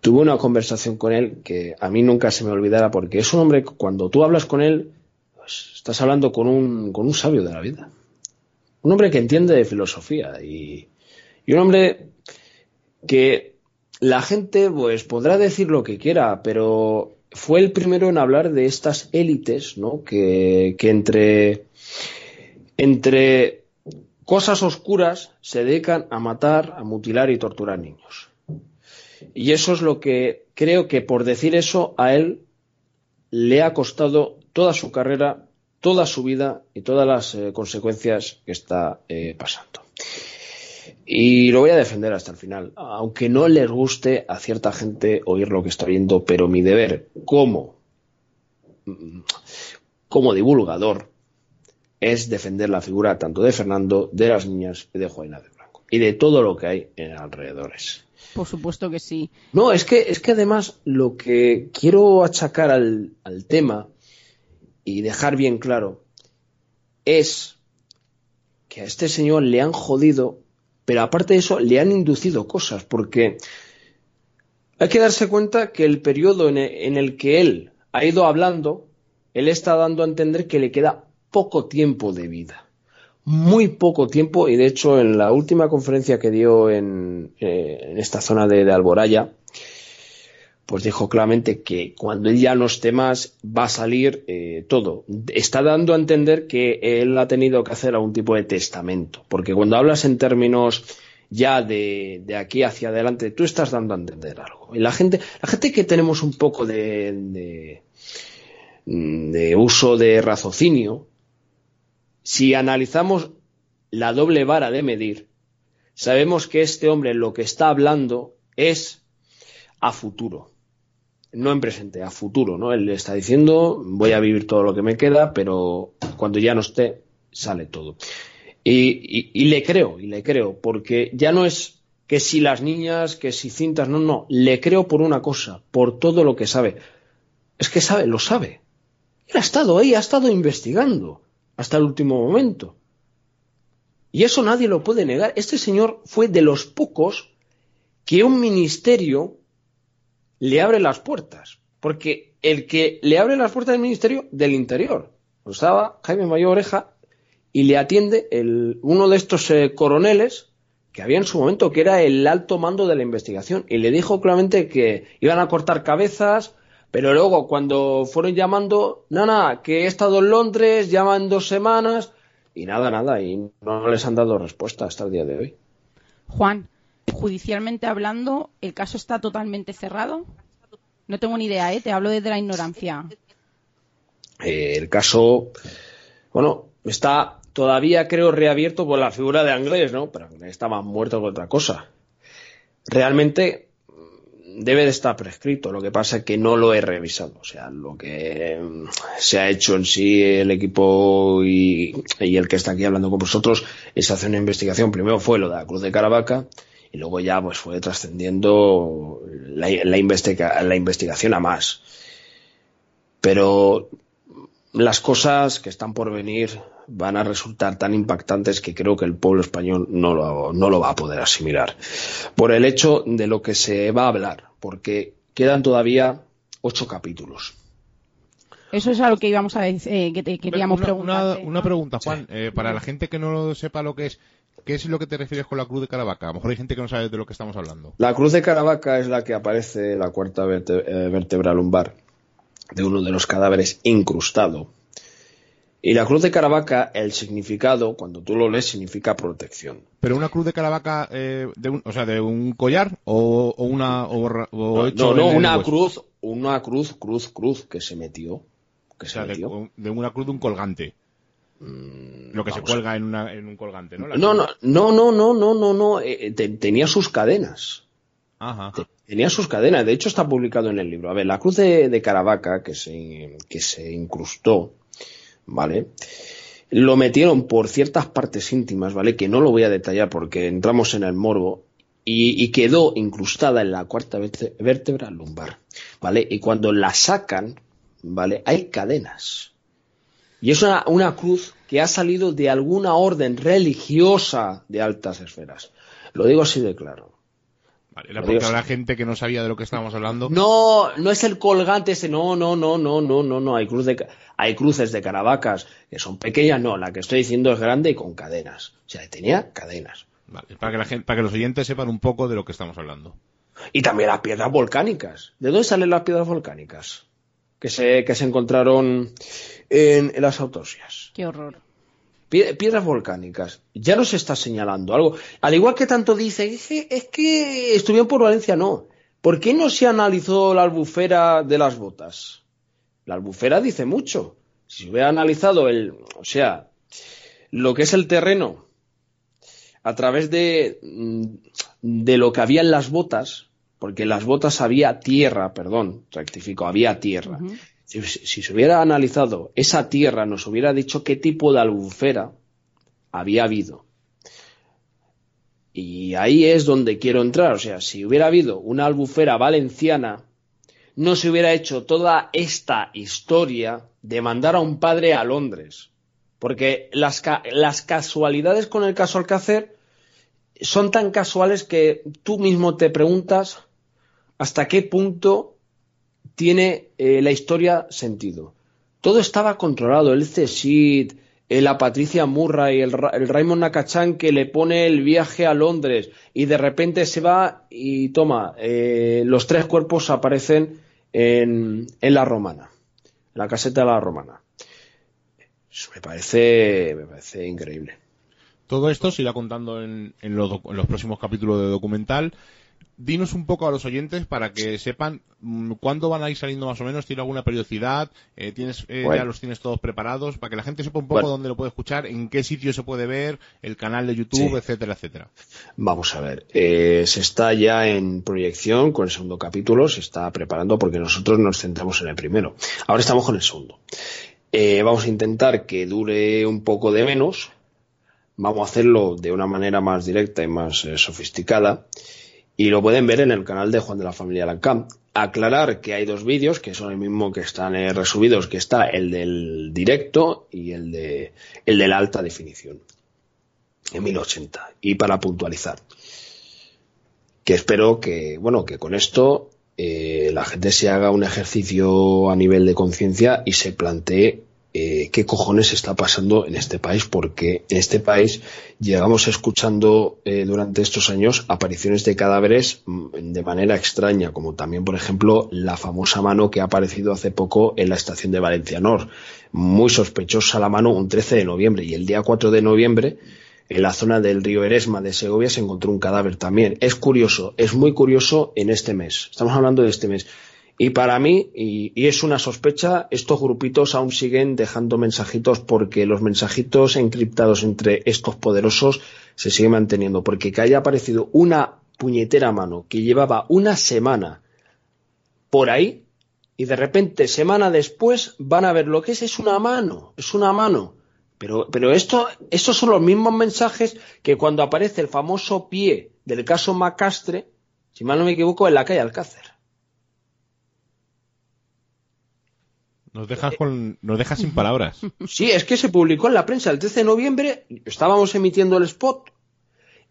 tuve una conversación con él que a mí nunca se me olvidará porque es un hombre, cuando tú hablas con él, pues estás hablando con un, con un sabio de la vida. Un hombre que entiende de filosofía y, un hombre que la gente pues podrá decir lo que quiera, pero fue el primero en hablar de estas élites, ¿no? Que, que entre, entre cosas oscuras se dedican a matar, a mutilar y torturar niños. Y eso es lo que creo que por decir eso a él le ha costado toda su carrera, toda su vida y todas las eh, consecuencias que está eh, pasando. Y lo voy a defender hasta el final, aunque no les guste a cierta gente oír lo que está viendo, pero mi deber como, como divulgador es defender la figura tanto de Fernando, de las niñas y de Juana de Blanco y de todo lo que hay en alrededores. Por supuesto que sí. No, es que, es que además lo que quiero achacar al, al tema y dejar bien claro es que a este señor le han jodido, pero aparte de eso le han inducido cosas, porque hay que darse cuenta que el periodo en el, que él ha ido hablando, él está dando a entender que le queda poco tiempo de vida. Muy poco tiempo, y de hecho en la última conferencia que dio en, eh, esta zona de Alboraya, pues dijo claramente que cuando él ya no esté más va a salir eh, todo. Está dando a entender que él ha tenido que hacer algún tipo de testamento, porque cuando hablas en términos ya de, aquí hacia adelante, tú estás dando a entender algo. Y la gente, la gente que tenemos un poco de, de uso de raciocinio, si analizamos la doble vara de medir, sabemos que este hombre lo que está hablando es a futuro no en presente, a futuro, ¿no? Él está diciendo, voy a vivir todo lo que me queda, pero cuando ya no esté, sale todo. Y, le creo, y le creo, porque ya no es que si las niñas, que si cintas, no, no, le creo por una cosa, por todo lo que sabe. Es que sabe, lo sabe. Él ha estado ahí, ha estado investigando hasta el último momento. Y eso nadie lo puede negar. Este señor fue de los pocos que un ministerio le abre las puertas. Porque el que le abre las puertas del Ministerio del Interior, estaba Jaime Mayor Oreja y le atiende el, uno de estos eh, coroneles que había en su momento, que era el alto mando de la investigación, y le dijo claramente que iban a cortar cabezas, pero luego cuando fueron llamando, nada, que he estado en Londres, llaman dos semanas, y nada, nada, y no les han dado respuesta hasta el día de hoy. Juan, judicialmente hablando, el caso está totalmente cerrado. No tengo ni idea, ¿eh? te hablo desde la ignorancia. Eh, el caso, bueno, está todavía creo reabierto por la figura de Anglés, ¿no? Pero está más muerto que otra cosa. Realmente mm, debe de estar prescrito, lo que pasa es que no lo he revisado. O sea, lo que mm, se ha hecho en sí el equipo y, el que está aquí hablando con vosotros es hacer una investigación. Primero fue lo de la Cruz de Caravaca y luego ya pues fue trascendiendo la, la, investigación a más. Pero las cosas que están por venir van a resultar tan impactantes que creo que el pueblo español no lo, no lo va a poder asimilar. Por el hecho de lo que se va a hablar, porque quedan todavía ocho capítulos. Eso es a lo que íbamos a decir, eh, que te queríamos preguntar. Una, pregunta, Juan, eh, para la gente que no sepa lo que es, ¿Qué es lo que te refieres con la cruz de Caravaca? A lo mejor hay gente que no sabe de lo que estamos hablando. La cruz de Caravaca es la que aparece en la cuarta eh, vértebra lumbar de uno de los cadáveres incrustado. Y la cruz de Caravaca, el significado, cuando tú lo lees, significa protección. ¿Pero una cruz de Caravaca, eh, de un, o sea, de un collar o, una... no, no, una cruz, una cruz, cruz, cruz que se metió. Que se metió. De, de, una cruz de un colgante. Mm, lo que se cuelga en, una, en, un colgante, ¿no? No, no, no, no, no, no, no, eh, eh, tenía sus cadenas. Tenía sus cadenas. De hecho, está publicado en el libro. A ver, la cruz de, Caravaca que se, que se incrustó, ¿vale? Lo metieron por ciertas partes íntimas, ¿vale? Que no lo voy a detallar porque entramos en el morbo. Y quedó incrustada en la cuarta vértebra lumbar, ¿vale? Y cuando la sacan, ¿vale? Hay cadenas y es una, cruz que ha salido de alguna orden religiosa de altas esferas. Lo digo así de claro. Vale, porque habrá gente que no sabía de lo que estábamos hablando. No, no es el colgante ese, no, no, no, no, no, no, no. Hay, cruz de, hay cruces de caravacas que son pequeñas, no. La que estoy diciendo es grande y con cadenas. O sea, tenía cadenas. Vale, para que, la gente, para que los oyentes sepan un poco de lo que estamos hablando. Y también las piedras volcánicas. ¿De dónde salen las piedras volcánicas? Que se, que se encontraron en, las autopsias. Qué horror. Piedras volcánicas. Ya nos está señalando algo. Al igual que tanto dice, es que, es que estuvieron por Valencia, no. ¿Por qué no se analizó la albufera de las botas? La albufera dice mucho. Si se hubiera analizado el, o sea, lo que es el terreno a través de, de lo que había en las botas, porque en las botas había tierra, perdón, rectifico, había tierra. Si, se hubiera analizado esa tierra, nos hubiera dicho qué tipo de albufera había habido. Y ahí es donde quiero entrar. O sea, si hubiera habido una albufera valenciana, no se hubiera hecho toda esta historia de mandar a un padre a Londres. Porque las, las casualidades con el caso Alcácer son tan casuales que tú mismo te preguntas hasta qué punto tiene eh, la historia sentido. Todo estaba controlado, el CSID, la Patricia Murray, el, el Raymond Nakachan que le pone el viaje a Londres y de repente se va y toma, eh, los tres cuerpos aparecen en, en la romana, en la caseta de la romana. Me parece, me parece increíble. Todo esto se irá contando en, en, los, en los próximos capítulos de documental dinos un poco a los oyentes para que sepan mm, cuándo van a ir saliendo más o menos, tiene alguna periodicidad, eh, tienes eh, ya los tienes todos preparados, para que la gente sepa un poco dónde lo puede escuchar, en qué sitio se puede ver, el canal de YouTube, etcétera, etcétera. Vamos a ver, eh, se está ya en proyección con el segundo capítulo, se está preparando porque nosotros nos centramos en el primero. Ahora estamos con el segundo. vamos a intentar que dure un poco de menos, vamos a hacerlo de una manera más directa y más sofisticada y lo pueden ver en el canal de Juan de la Familia Lancam. Aclarar que hay dos vídeos que son el mismo que están eh, resubidos, que está el del directo y el de el de la alta definición en 1080 y para puntualizar que espero que bueno que con esto eh, la gente se haga un ejercicio a nivel de conciencia y se plantee eh, qué cojones está pasando en este país, porque en este país llegamos escuchando eh, durante estos años apariciones de cadáveres mm, de manera extraña, como también, por ejemplo, la famosa mano que ha aparecido hace poco en la estación de Valencia Nor. Muy sospechosa la mano un 13 de noviembre y el día 4 de noviembre en la zona del río Eresma de Segovia se encontró un cadáver también. Es curioso, es muy curioso en este mes. Estamos hablando de este mes. Y para mí, y, es una sospecha, estos grupitos aún siguen dejando mensajitos porque los mensajitos encriptados entre estos poderosos se siguen manteniendo. Porque que haya aparecido una puñetera mano que llevaba una semana por ahí y de repente, semana después, van a ver lo que es, es una mano, es una mano. Pero, pero esto, estos son los mismos mensajes que cuando aparece el famoso pie del caso Macastre, si mal no me equivoco, en la calle Alcácer. Nos dejas, con, nos dejas sin palabras. Sí, es que se publicó en la prensa el 13 de noviembre, estábamos emitiendo el spot,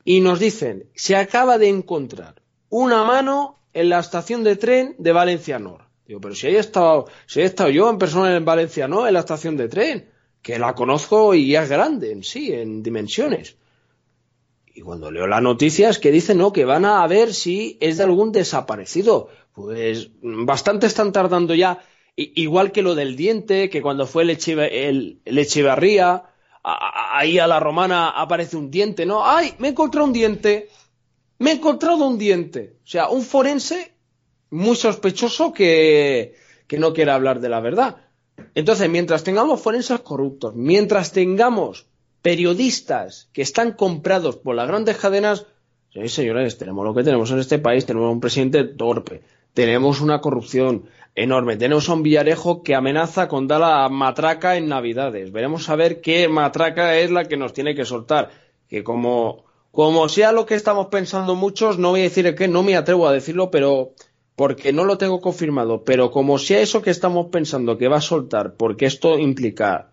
y nos dicen, se acaba de encontrar una mano en la estación de tren de Valencia Nor. Digo, pero si he estado, si he estado yo en persona en Valencia Nor, en la estación de tren, que la conozco y es grande en sí, en dimensiones. Y cuando leo las noticias que dicen, no, que van a ver si es de algún desaparecido. Pues bastante están tardando ya igual que lo del diente, que cuando fue el, Echevarría, ahí a la romana aparece un diente, ¿no? ¡Ay! Me he encontrado un diente. Me he encontrado un diente. O sea, un forense muy sospechoso que, que no quiere hablar de la verdad. Entonces, mientras tengamos forenses corruptos, mientras tengamos periodistas que están comprados por las grandes cadenas, sí, señores, tenemos lo que tenemos en este país, tenemos un presidente torpe, tenemos una corrupción, enorme. Tenemos a un Villarejo que amenaza con dar la matraca en Navidades. Veremos a ver qué matraca es la que nos tiene que soltar. Que como, como sea lo que estamos pensando muchos, no voy a decir que no me atrevo a decirlo, pero porque no lo tengo confirmado. Pero como sea eso que estamos pensando que va a soltar, porque esto implica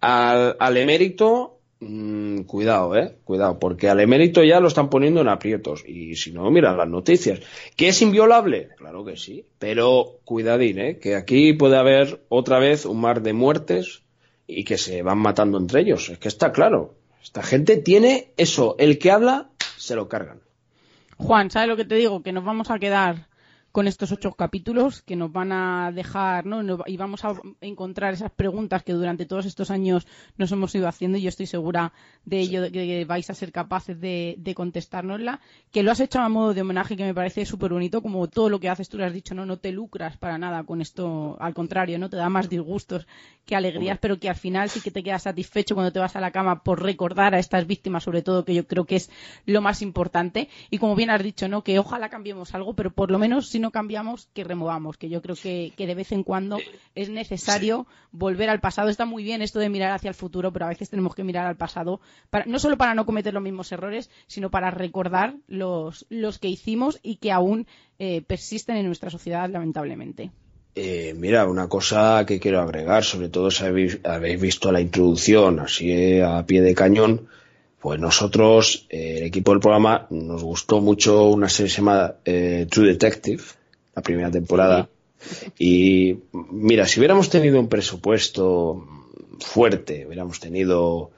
al, al emérito, Mm, cuidado, eh, cuidado, porque al emérito ya lo están poniendo en aprietos. Y si no, mira las noticias. ¿Que es inviolable? Claro que sí. Pero cuidadín, eh, que aquí puede haber otra vez un mar de muertes y que se van matando entre ellos. Es que está claro. Esta gente tiene eso. El que habla, se lo cargan. Juan, ¿sabes lo que te digo? Que nos vamos a quedar con estos ocho capítulos que nos van a dejar, ¿no? Y vamos a encontrar esas preguntas que durante todos estos años nos hemos ido haciendo y yo estoy segura de ello, de que vais a ser capaces de, de contestárnosla. Que lo has hecho a modo de homenaje que me parece súper bonito, como todo lo que haces, tú lo has dicho, ¿no? No te lucras para nada con esto, al contrario, ¿no? Te da más disgustos que alegrías, pero que al final sí que te quedas satisfecho cuando te vas a la cama por recordar a estas víctimas, sobre todo, que yo creo que es lo más importante. Y como bien has dicho, ¿no? Que ojalá cambiemos algo, pero por lo menos si no cambiamos, que removamos, que yo creo que, de vez en cuando es necesario volver al pasado. Está muy bien esto de mirar hacia el futuro, pero a veces tenemos que mirar al pasado, no solo para no cometer los mismos errores, sino para recordar los, los que hicimos y que aún eh, persisten en nuestra sociedad, lamentablemente. Eh, mira, una cosa que quiero agregar, sobre todo si habéis, visto la introducción así a pie de cañón, pues nosotros, eh, el equipo del programa, nos gustó mucho una serie que se llama True Detective, la primera temporada. Y mira, si hubiéramos tenido un presupuesto fuerte, hubiéramos tenido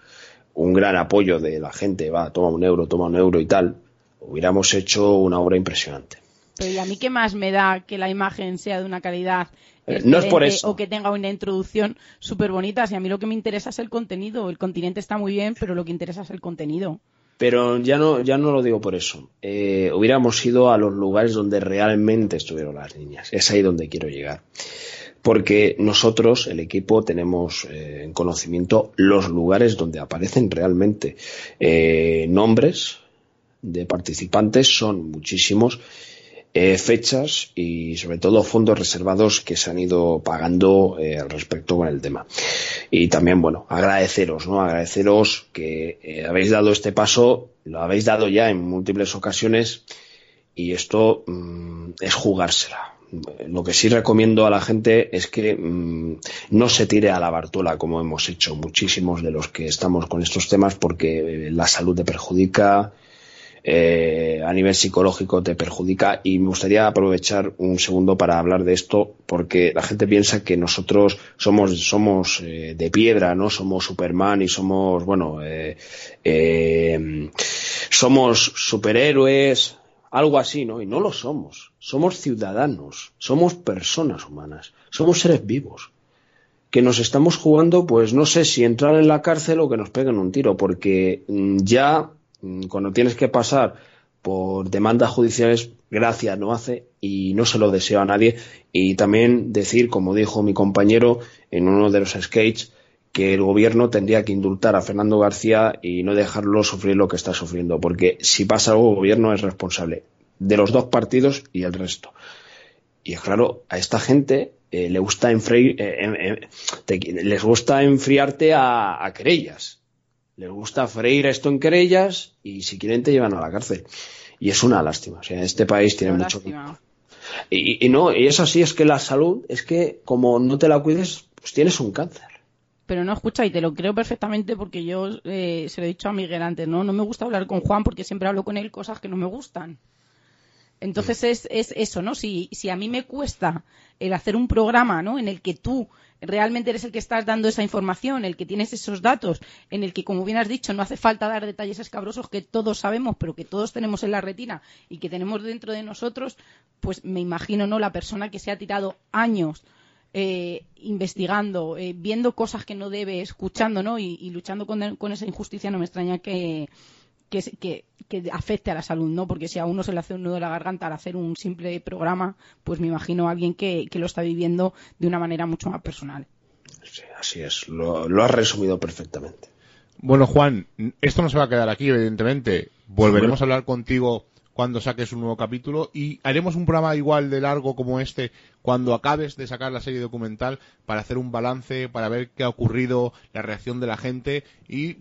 un gran apoyo de la gente, va, toma un euro, toma un euro y tal, hubiéramos hecho una obra impresionante. Pero ¿y a mí qué más me da que la imagen sea de una calidad eh, no es por eso. o que tenga una introducción súper bonita? Si a mí lo que me interesa es el contenido. El continente está muy bien, pero lo que interesa es el contenido. Pero ya no, ya no lo digo por eso. Eh, hubiéramos ido a los lugares donde realmente estuvieron las niñas. Es ahí donde quiero llegar. Porque nosotros, el equipo, tenemos eh, en conocimiento los lugares donde aparecen realmente eh, nombres de participantes, son muchísimos eh, fechas y sobre todo fondos reservados que se han ido pagando eh, al respecto con el tema. Y también, bueno, agradeceros, ¿no? Agradeceros que eh, habéis dado este paso, lo habéis dado ya en múltiples ocasiones y esto mm, es jugársela. Lo que sí recomiendo a la gente es que mm, no se tire a la bartola como hemos hecho muchísimos de los que estamos con estos temas porque la salud te perjudica, eh, a nivel psicológico te perjudica. Y me gustaría aprovechar un segundo para hablar de esto porque la gente piensa que nosotros somos somos eh, de piedra no somos Superman y somos bueno eh, somos superhéroes algo así no y no lo somos. Somos ciudadanos somos personas humanas somos seres vivos que nos estamos jugando, pues no sé si entrar en la cárcel o que nos peguen un tiro, porque mm, ya cuando tienes que pasar por demandas judiciales, gracia no hace y no se lo deseo a nadie. Y también decir, como dijo mi compañero en uno de los skates, que el gobierno tendría que indultar a Fernando García y no dejarlo sufrir lo que está sufriendo, porque si pasa algo, el gobierno es responsable de los dos partidos y el resto. Y claro, a esta gente eh, le gusta eh, les gusta enfriarte a querellas les gusta freír esto en querellas y si quieren te llevan a la cárcel. Y es una lástima. O sea, este país tiene mucho. Y, y, no, y es así, es que la salud, es que como no te la cuides, pues tienes un cáncer. Pero no escucha, y te lo creo perfectamente porque yo eh, se lo he dicho a Miguel antes, ¿no? No me gusta hablar con Juan porque siempre hablo con él cosas que no me gustan. Entonces es, es eso, ¿no? Si, si a mí me cuesta el hacer un programa, ¿no? En el que tú realmente eres el que estás dando esa información, el que tienes esos datos, en el que, como bien has dicho, no hace falta dar detalles escabrosos que todos sabemos, pero que todos tenemos en la retina y que tenemos dentro de nosotros, pues me imagino, ¿no? La persona que se ha tirado años eh, investigando, eh, viendo cosas que no debe, escuchando, ¿no? Y, luchando con, esa injusticia, no me extraña que, que, afecte a la salud, ¿no? Porque si a uno se le hace un nudo de la garganta al hacer un simple programa, pues me imagino a alguien que, lo está viviendo de una manera mucho más personal. Sí, así es, lo, lo has resumido perfectamente. Bueno, Juan, esto no se va a quedar aquí, evidentemente. Volveremos a hablar contigo cuando saques un nuevo capítulo y haremos un programa igual de largo como este cuando acabes de sacar la serie documental para hacer un balance, para ver qué ha ocurrido, la reacción de la gente y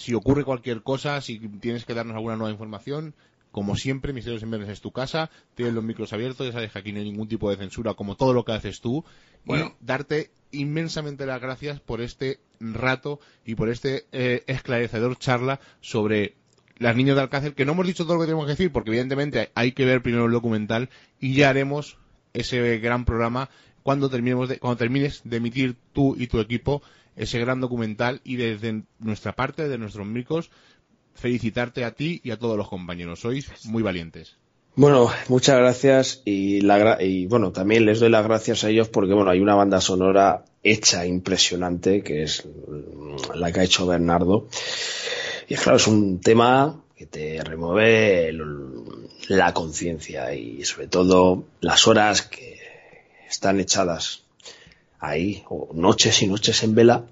si ocurre cualquier cosa, si tienes que darnos alguna nueva información, como siempre, Misterios en Viernes es tu casa, tienes los micros abiertos, ya sabes que aquí no hay ningún tipo de censura, como todo lo que haces tú. Bueno. Y darte inmensamente las gracias por este rato y por este eh, esclarecedor charla sobre las niñas de Alcácer, que no hemos dicho todo lo que tenemos que decir, porque evidentemente hay que ver primero el documental y ya haremos ese gran programa cuando terminemos de, cuando termines de emitir tú y tu equipo ese gran documental y desde nuestra parte, de nuestros micros, felicitarte a ti y a todos los compañeros. Sois muy valientes. Bueno, muchas gracias y, la, y bueno, también les doy las gracias a ellos porque bueno, hay una banda sonora hecha impresionante que es la que ha hecho Bernardo. Y claro, es un tema que te remueve la conciencia y sobre todo las horas que están echadas ahí, o noches y noches en vela.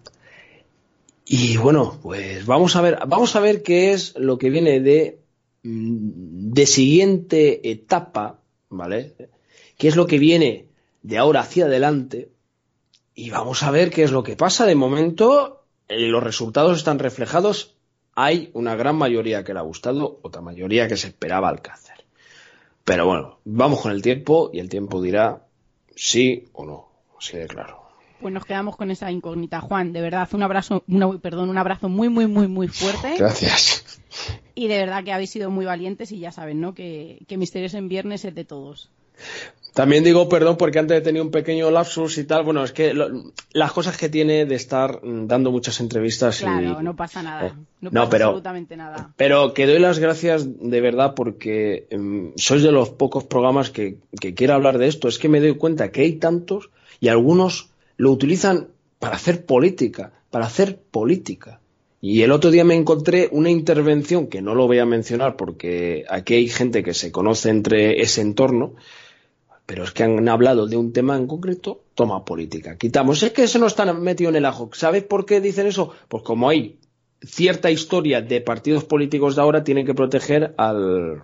Y bueno, pues vamos a ver, vamos a ver qué es lo que viene de, mm, de siguiente etapa, ¿vale? ¿Qué es lo que viene de ahora hacia adelante? Y vamos a ver qué es lo que pasa. De momento, eh, los resultados están reflejados. Hay una gran mayoría que le ha gustado, otra mayoría que se esperaba Alcácer. Pero bueno, vamos con el tiempo y el tiempo dirá sí o no. Así de claro. Pues nos quedamos con esa incógnita. Juan, de verdad, un abrazo, perdón, un abrazo muy, muy, muy, muy fuerte. Gracias. Y de verdad que habéis sido muy valientes y ya saben, ¿no? Que, que Misterios en Viernes es de todos. También digo perdón porque antes he tenido un pequeño lapsus y tal. Bueno, es que las cosas que tiene de estar dando muchas entrevistas. Claro, no pasa nada. Eh, no, pasa pero, absolutamente nada. Pero que doy las gracias de verdad porque em, sois de los pocos programas que, que quiero hablar de esto. Es que me doy cuenta que hay tantos y algunos lo utilizan para hacer política, para hacer política. Y el otro día me encontré una intervención que no lo voy a mencionar porque aquí hay gente que se conoce entre ese entorno pero es que han hablado de un tema en concreto, toma política. Quitamos. Es que eso no está metido en el ajo. ¿Sabes por qué dicen eso? Pues como hay cierta historia de partidos políticos de ahora, tienen que proteger al,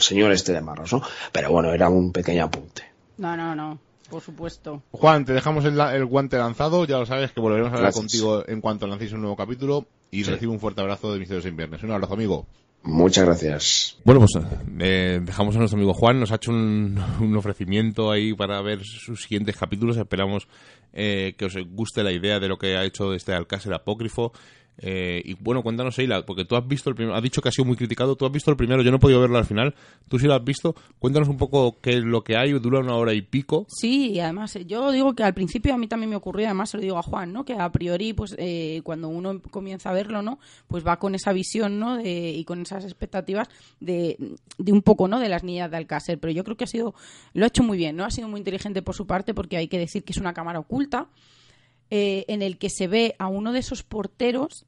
señor este de Marros, ¿no? Pero bueno, era un pequeño apunte. No, no, no. Por supuesto. Juan, te dejamos el, guante lanzado. Ya lo sabes que volveremos a hablar contigo en cuanto lancéis un nuevo capítulo. Y recibe un fuerte abrazo de Misterios en Viernes. Un abrazo, amigo. Muchas gracias. Bueno, pues eh, dejamos a nuestro amigo Juan, nos ha hecho un, ofrecimiento ahí para ver sus siguientes capítulos. Esperamos eh, que os guste la idea de lo que ha hecho este Alcácer apócrifo. Eh, y bueno, cuéntanos, Eila, porque tú has visto el primero, has dicho que ha sido muy criticado, tú has visto el primero, yo no he podido verlo al final, tú sí lo has visto, cuéntanos un poco qué es lo que hay, dura una hora y pico. Sí, y además eh, yo digo que al principio a mí también me ocurrió, además se lo digo a Juan, ¿no? Que a priori, pues eh, cuando uno comienza a verlo, ¿no? Pues va con esa visión, ¿no? De, y con esas expectativas de, de un poco, ¿no? De las niñas de Alcácer, pero yo creo que ha sido, lo ha hecho muy bien, ¿no? Ha sido muy inteligente por su parte porque hay que decir que es una cámara oculta. en el que se ve a uno de esos porteros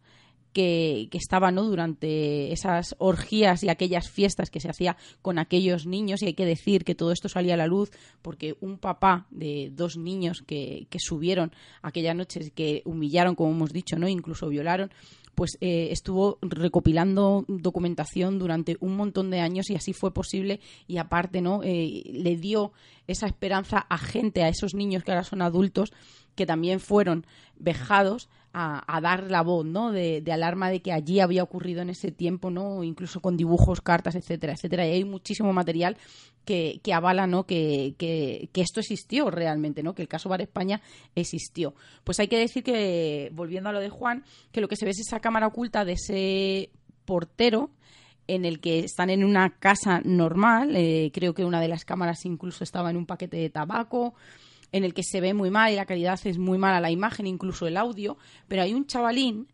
que, estaba ¿no? durante esas orgías y aquellas fiestas que se hacía con aquellos niños y hay que decir que todo esto salía a la luz porque un papá de dos niños que, que subieron aquella noche que humillaron como hemos dicho no incluso violaron pues eh, estuvo recopilando documentación durante un montón de años y así fue posible y aparte no eh, le dio esa esperanza a gente a esos niños que ahora son adultos que también fueron vejados a, dar la voz, ¿no? De, alarma de que allí había ocurrido en ese tiempo, ¿no? Incluso con dibujos, cartas, etcétera, etcétera. Y hay muchísimo material que, que avala, ¿no? Que, que, esto existió realmente, ¿no? Que el caso Bar España existió. Pues hay que decir que, volviendo a lo de Juan, que lo que se ve es esa cámara oculta de ese portero en el que están en una casa normal, eh, creo que una de las cámaras incluso estaba en un paquete de tabaco, en el que se ve muy mal y la calidad es muy mala la imagen, incluso el audio, pero hay un chavalín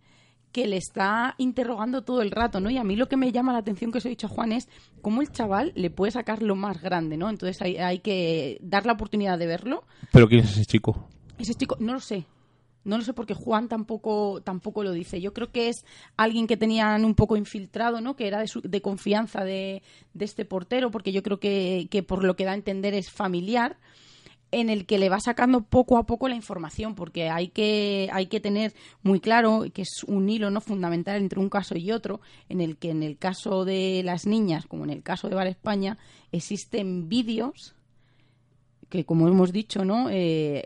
que le está interrogando todo el rato, ¿no? Y a mí lo que me llama la atención que os he dicho a Juan es cómo el chaval le puede sacar lo más grande, ¿no? Entonces hay, hay que dar la oportunidad de verlo. ¿Pero quién es ese chico? Ese chico, no lo sé. No lo sé porque Juan tampoco, tampoco lo dice. Yo creo que es alguien que tenían un poco infiltrado, ¿no? Que era de, de confianza de, de, este portero, porque yo creo que, que por lo que da a entender es familiar en el que le va sacando poco a poco la información, porque hay que, hay que tener muy claro que es un hilo no fundamental entre un caso y otro, en el que en el caso de las niñas, como en el caso de Bar España, existen vídeos que, como hemos dicho, no eh,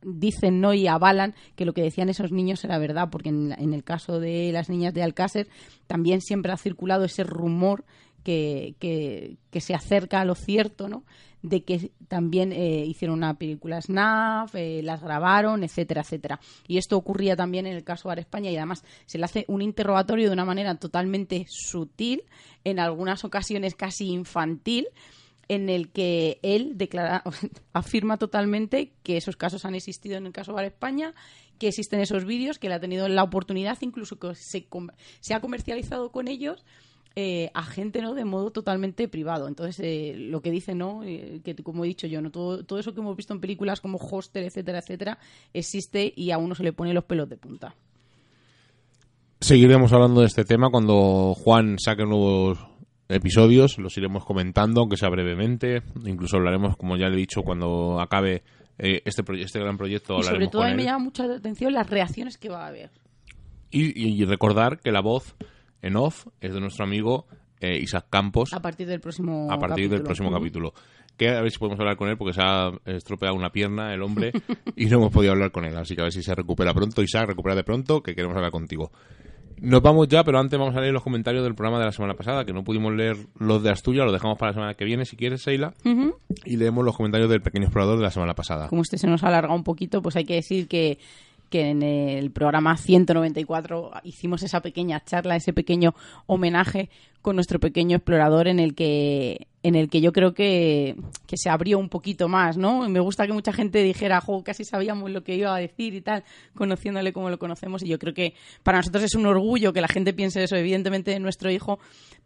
dicen no y avalan que lo que decían esos niños era verdad, porque en, en el caso de las niñas de Alcácer también siempre ha circulado ese rumor que, que, que se acerca a lo cierto, ¿no? De que también eh, hicieron una película SNAF, eh, las grabaron, etcétera, etcétera. Y esto ocurría también en el caso de España y además se le hace un interrogatorio de una manera totalmente sutil, en algunas ocasiones casi infantil, en el que él declara, afirma totalmente que esos casos han existido en el caso de España, que existen esos vídeos, que él ha tenido la oportunidad, incluso que se, se ha comercializado con ellos eh, a gente no de modo totalmente privado. Entonces eh, lo que dice no eh, que como he dicho yo no todo, todo eso que hemos visto en películas como Hostel etcétera etcétera existe y a uno se le pone los pelos de punta. Seguiremos hablando de este tema cuando Juan saque nuevos episodios. Los iremos comentando aunque sea brevemente. Incluso hablaremos como ya le he dicho cuando acabe este este gran proyecto y sobre todo a mí me llama mucha atención las reacciones que va a haber. Y recordar que la voz en off es de nuestro amigo eh, Isaac Campos. A partir del próximo A partir del próximo capítulo. Que a ver si podemos hablar con él porque se ha estropeado una pierna el hombre y no hemos podido hablar con él. Así que a ver si se recupera pronto. Isaac, recupera de pronto, que queremos hablar contigo. Nos vamos ya, pero antes vamos a leer los comentarios del programa de la semana pasada, que no pudimos leer los de Asturias, los dejamos para la semana que viene, si quieres, Seila, y leemos los comentarios del pequeño explorador de la semana pasada. Como este se nos ha alargado un poquito, pues hay que decir que que en el programa 194 hicimos esa pequeña charla, ese pequeño homenaje con nuestro pequeño explorador en el que en el que yo creo que, que, se abrió un poquito más, ¿no? Me gusta que mucha gente dijera, jo, casi sabíamos lo que iba a decir y tal, conociéndole como lo conocemos, y yo creo que para nosotros es un orgullo que la gente piense eso, evidentemente, de nuestro hijo,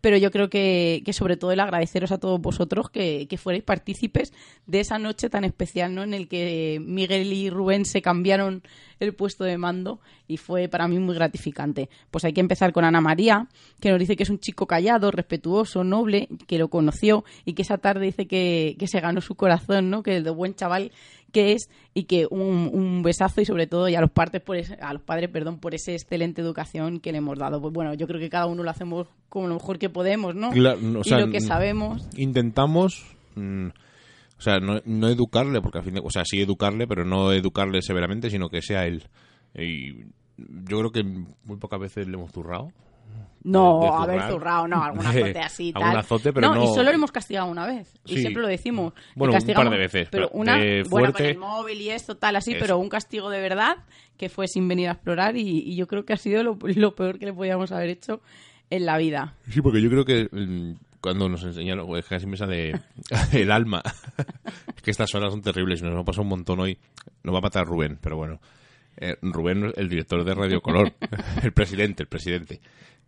pero yo creo que, que sobre todo el agradeceros a todos vosotros que, que fuerais partícipes de esa noche tan especial, ¿no? En el que Miguel y Rubén se cambiaron el puesto de mando y fue para mí muy gratificante. Pues hay que empezar con Ana María, que nos dice que es un chico callado, respetuoso, noble, que lo conoció y que esa tarde dice que, se ganó su corazón, ¿no? Que el de buen chaval que es y que un, besazo y sobre todo y a los padres por a los padres perdón por esa excelente educación que le hemos dado pues bueno yo creo que cada uno lo hacemos como lo mejor que podemos no, y lo que sabemos intentamos mm, o sea, no, no, educarle, porque al fin de, o sea, sí educarle, pero no educarle severamente, sino que sea él. Y yo creo que muy pocas veces le hemos zurrado. No, haber zurrado, no, algún azote así, tal. Algún azote, pero no, y solo le hemos castigado una vez. Y siempre lo decimos. Bueno, un par de veces. Pero una, bueno, con el móvil y esto, tal, así, pero un castigo de verdad que fue sin venir a explorar y, yo creo que ha sido lo, lo, peor que le podíamos haber hecho en la vida. Sí, porque yo creo que mm, cuando nos enseñaron, pues, casi me sale el alma. es que estas horas son terribles y nos ha pasado un montón hoy. Nos va a matar Rubén, pero bueno. Eh, Rubén, el director de Radio Color, el presidente, el presidente.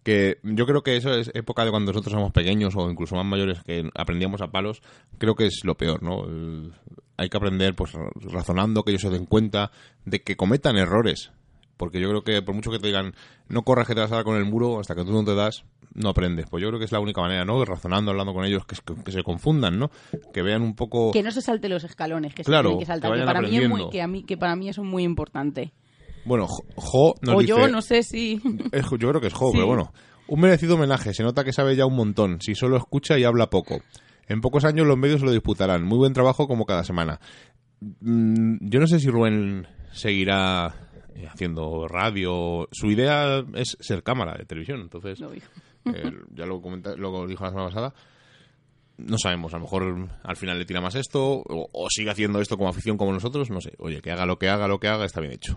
Que yo creo que eso es época de cuando nosotros somos pequeños o incluso más mayores que aprendíamos a palos, creo que es lo peor, ¿no? hay que aprender pues razonando, que ellos se den cuenta de que cometan errores. Porque yo creo que por mucho que te digan, no corras que te vas a dar con el muro, hasta que tú no te das, no aprendes. Pues yo creo que es la única manera, ¿no? Razonando, hablando con ellos, que, que, se confundan, ¿no? Que vean un poco... Que no se salte los escalones, que claro, se tienen que saltar. Que, para mí es muy, que, a mí, que para mí eso es muy importante. Bueno, Jo nos O dice, yo, no sé si... yo creo que es Jo, pero bueno. Un merecido homenaje. Se nota que sabe ya un montón. Si solo escucha y habla poco. En pocos años los medios lo disputarán. Muy buen trabajo como cada semana. Mm, yo no sé si Rubén seguirá eh, haciendo radio. Su idea es ser cámara de televisión, entonces ya lo, lo dijo la semana pasada. No sabemos, a lo mejor al final le tira más esto o, sigue haciendo esto como afición como nosotros, no sé. Oye, que haga lo que haga, lo que haga, está bien hecho.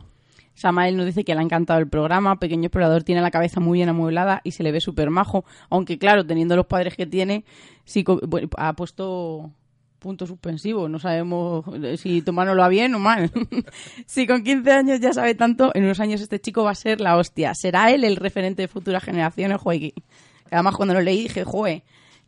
Samael nos dice que le ha encantado el programa, Pequeño Explorador tiene la cabeza muy bien amueblada y se le ve súper majo, aunque claro, teniendo los padres que tiene, sí, ha puesto punto suspensivo. No sabemos eh, si tomárnoslo a bien o mal. si con 15 años ya sabe tanto, en unos años este chico va a ser la hostia. Será él el referente de futuras generaciones, joder. Además, cuando lo leí dije, joder,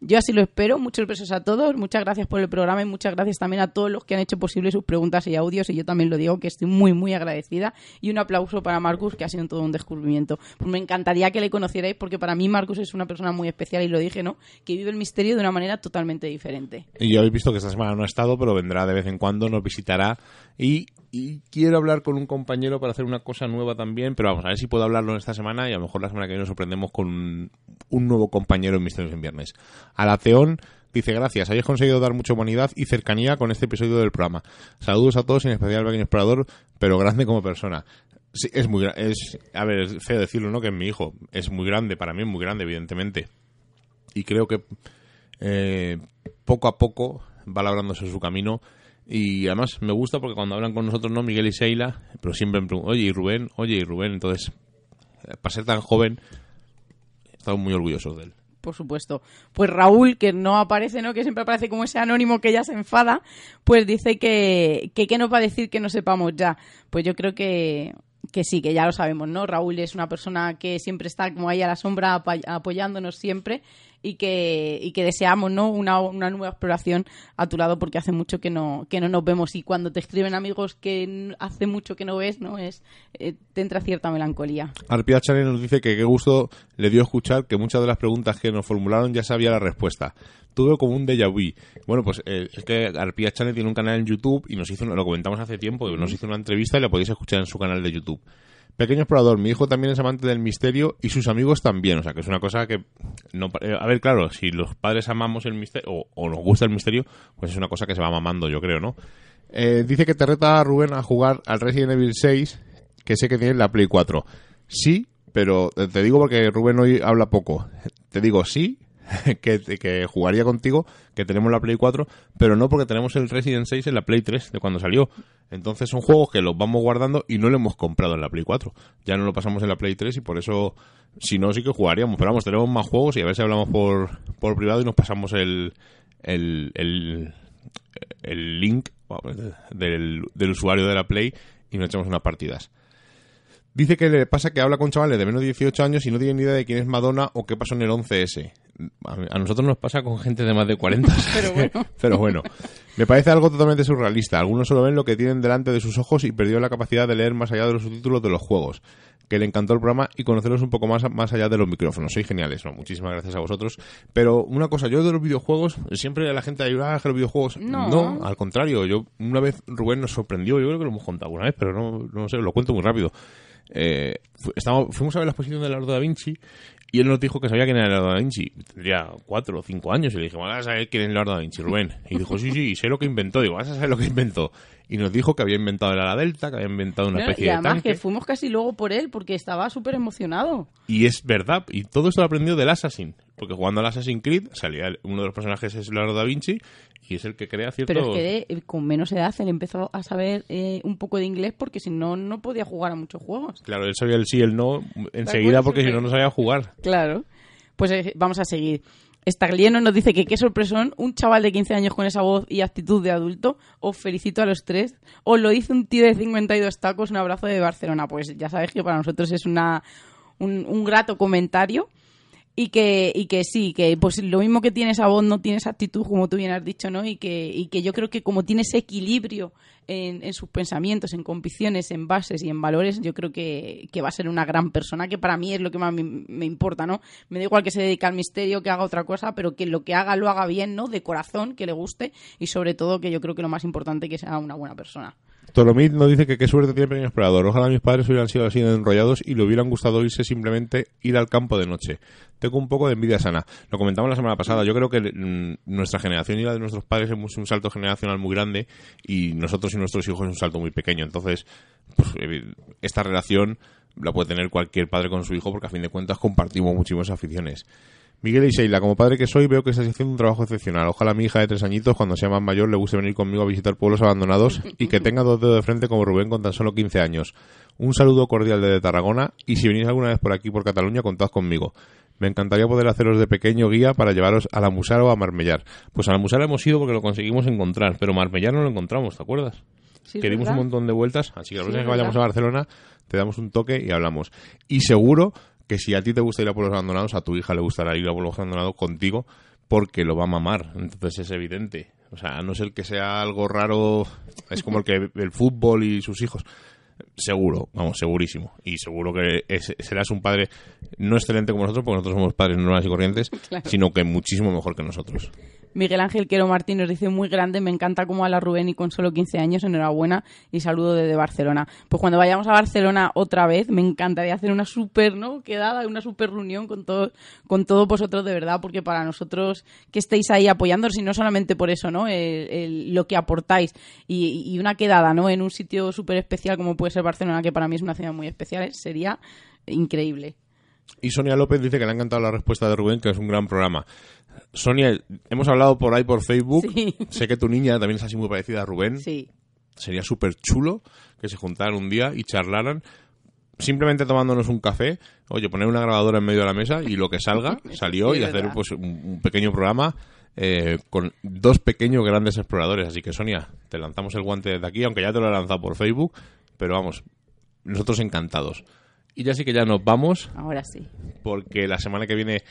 yo así lo espero. Muchos besos a todos. Muchas gracias por el programa y muchas gracias también a todos los que han hecho posible sus preguntas y audios. Y yo también lo digo que estoy muy, muy agradecida. Y un aplauso para Marcus, que ha sido todo un descubrimiento. Pues me encantaría que le conocierais porque para mí Marcus es una persona muy especial y lo dije, ¿no? Que vive el misterio de una manera totalmente diferente. Y ya habéis visto que esta semana no ha estado, pero vendrá de vez en cuando, nos visitará y y quiero hablar con un compañero para hacer una cosa nueva también, pero vamos a ver si puedo hablarlo esta semana y a lo mejor la semana que viene nos sorprendemos con un, nuevo compañero en Misterios en Viernes. Alateón dice gracias, hayáis conseguido dar mucha humanidad y cercanía con este episodio del programa. Saludos a todos, en especial al pequeño explorador, pero grande como persona. Sí, es muy es A ver, feo decirlo, ¿no? Que es mi hijo. Es muy grande, para mí es muy grande, evidentemente. Y creo que eh, poco a poco va labrándose su camino y además me gusta porque cuando hablan con nosotros, ¿no? Miguel y Sheila, pero siempre me preguntan, oye, y Rubén, oye, y Rubén. Entonces, eh, para ser tan joven, estamos muy orgullosos de él. Por supuesto. Pues Raúl, que no aparece, ¿no? Que siempre aparece como ese anónimo que ya se enfada, pues dice que, que qué nos va a decir que no sepamos ya. Pues yo creo que, que sí, que ya lo sabemos, ¿no? Raúl es una persona que siempre está como ahí a la sombra apoyándonos siempre y que, y que deseamos ¿no? Una, una, nueva exploración a tu lado porque hace mucho que no, que no nos vemos y cuando te escriben amigos que hace mucho que no ves, ¿no? Es, eh, te entra cierta melancolía. Arpia Chanel nos dice que qué gusto le dio escuchar que muchas de las preguntas que nos formularon ya sabía la respuesta. Tuve como un déjà vu. Bueno, pues eh, es que Arpia Chanel tiene un canal en YouTube y nos hizo, lo comentamos hace tiempo, nos hizo una entrevista y la podéis escuchar en su canal de YouTube. Pequeño explorador, mi hijo también es amante del misterio y sus amigos también, o sea que es una cosa que no eh, a ver, claro, si los padres amamos el misterio o, nos gusta el misterio, pues es una cosa que se va mamando, yo creo, ¿no? Eh, dice que te reta Rubén a jugar al Resident Evil 6, que sé que tiene la Play 4. Sí, pero te digo porque Rubén hoy habla poco. Te digo sí, que, jugaría contigo, que tenemos la Play 4, pero no porque tenemos el Resident 6 en la Play 3 de cuando salió. Entonces son juegos que los vamos guardando y no lo hemos comprado en la Play 4. Ya no lo pasamos en la Play 3 y por eso, si no, sí que jugaríamos. Pero vamos, tenemos más juegos y a ver si hablamos por, por privado y nos pasamos el, el, el, el link del, del usuario de la Play y nos echamos unas partidas. Dice que le pasa que habla con chavales de menos de 18 años y no tienen ni idea de quién es Madonna o qué pasó en el 11S. A nosotros nos pasa con gente de más de 40. Pero bueno. Pero bueno, me parece algo totalmente surrealista. Algunos solo ven lo que tienen delante de sus ojos y perdió la capacidad de leer más allá de los subtítulos de los juegos. Que le encantó el programa y conocerlos un poco más, más allá de los micrófonos. Soy geniales, ¿no? Muchísimas gracias a vosotros. Pero una cosa, yo de los videojuegos, siempre la gente ayuda a que los videojuegos. No. al contrario. Yo, una vez Rubén nos sorprendió, yo creo que lo hemos contado una vez, pero no, no sé, lo cuento muy rápido. Eh, estábamos- fuimos a ver la exposición de Leonardo da Vinci y él nos dijo que sabía quién era Leonardo da Vinci. Tendría cuatro o cinco años y le dije, vas a saber quién es Leonardo da Vinci, Rubén. Y dijo, sí, sí, sé lo que inventó. Digo, vas a saber lo que inventó. Y nos dijo que había inventado el ala delta, que había inventado una especie y de además tanque. que fuimos casi luego por él porque estaba súper emocionado. Y es verdad, y todo esto lo aprendió del Assassin. Porque jugando al Assassin's Creed salía uno de los personajes es Leonardo da Vinci y es el que crea ciertos... Pero es que eh, con menos edad él empezó a saber eh, un poco de inglés porque si no, no podía jugar a muchos juegos. Claro, él sabía el sí y el no enseguida porque si no, no sabía jugar. Claro. Pues eh, vamos a seguir. Staglieno nos dice que qué sorpresón, un chaval de 15 años con esa voz y actitud de adulto. Os felicito a los tres. Os lo dice un tío de 52 tacos, un abrazo de Barcelona. Pues ya sabéis que para nosotros es una, un, un grato comentario. Y que, y que sí, que pues lo mismo que tiene esa voz, no tiene esa actitud, como tú bien has dicho, ¿no? Y que, y que yo creo que como tiene ese equilibrio en, en sus pensamientos, en convicciones, en bases y en valores, yo creo que, que va a ser una gran persona, que para mí es lo que más me, me importa, ¿no? Me da igual que se dedique al misterio, que haga otra cosa, pero que lo que haga lo haga bien, ¿no? De corazón, que le guste y sobre todo que yo creo que lo más importante que sea una buena persona. Tolomit nos dice que qué suerte tiene Pequeño Explorador. Ojalá mis padres hubieran sido así enrollados y le hubieran gustado irse simplemente ir al campo de noche. Tengo un poco de envidia sana. Lo comentamos la semana pasada. Yo creo que mm, nuestra generación y la de nuestros padres hemos un salto generacional muy grande y nosotros y nuestros hijos es un salto muy pequeño. Entonces, pues, esta relación la puede tener cualquier padre con su hijo porque a fin de cuentas compartimos muchísimas aficiones. Miguel y Sheila, como padre que soy, veo que estáis haciendo un trabajo excepcional. Ojalá mi hija de tres añitos, cuando sea más mayor, le guste venir conmigo a visitar pueblos abandonados y que tenga dos dedos de frente como Rubén con tan solo 15 años. Un saludo cordial desde Tarragona y si venís alguna vez por aquí, por Cataluña, contad conmigo. Me encantaría poder haceros de pequeño guía para llevaros a la Musar o a Marmellar. Pues a la Musar hemos ido porque lo conseguimos encontrar, pero Marmellar no lo encontramos, ¿te acuerdas? Sí, es que dimos un montón de vueltas, así que la próxima que vayamos a. Barcelona te damos un toque y hablamos. Y seguro que si a ti te gusta ir a pueblos abandonados, a tu hija le gustará ir a pueblos abandonados contigo porque lo va a mamar. Entonces es evidente. O sea, a no ser que sea algo raro, es como el que el fútbol y sus hijos. Seguro, vamos, segurísimo. Y seguro que es- serás un padre no excelente como nosotros, porque nosotros somos padres normales y corrientes, Claro. sino que muchísimo mejor que nosotros. Miguel Ángel Quero Martín nos dice muy grande, me encanta cómo habla Rubén y con solo 15 años, enhorabuena y saludo desde Barcelona. Pues cuando vayamos a Barcelona otra vez, me encantaría hacer una super, ¿no? Quedada, una super reunión con todos, con todos vosotros de verdad, porque para nosotros que estéis ahí apoyándonos y no solamente por eso, ¿no? Lo que aportáis y, una quedada, ¿no? En un sitio súper especial como puede ser Barcelona, que para mí es una ciudad muy especial, sería increíble. Y Sonia López dice que le ha encantado la respuesta de Rubén, que es un gran programa. Sonia, hemos hablado por ahí por Facebook. Sí. Sé que tu niña también es así muy parecida a Rubén. Sí. Sería súper chulo que se juntaran un día y charlaran. Simplemente tomándonos un café, oye, poner una grabadora en medio de la mesa y lo que salga, salió Sí, y hacer pues un, un pequeño programa eh, con dos pequeños grandes exploradores. Así que Sonia, te lanzamos el guante desde aquí, aunque ya te lo he lanzado por Facebook, pero vamos, nosotros encantados. Y ya sí que ya nos vamos Ahora sí. porque la semana que viene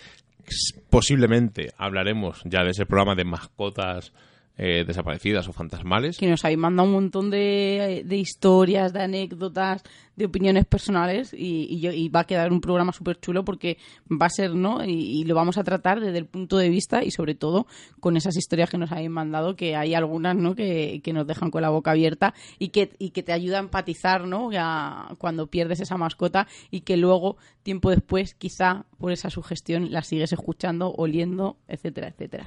posiblemente hablaremos ya de ese programa de mascotas eh, desaparecidas o fantasmales. que nos habéis mandado un montón de, de historias, de anécdotas, de opiniones personales y, yo- y va a quedar un programa súper chulo porque va a ser, ¿no? Y, y lo vamos a tratar desde el punto de vista y sobre todo con esas historias que nos habéis mandado, que hay algunas, ¿no? Que, que nos dejan con la boca abierta y que, y que te ayuda a empatizar, ¿no? A- cuando pierdes esa mascota y que luego, tiempo después, quizá por esa sugestión la sigues escuchando, oliendo, etcétera, etcétera.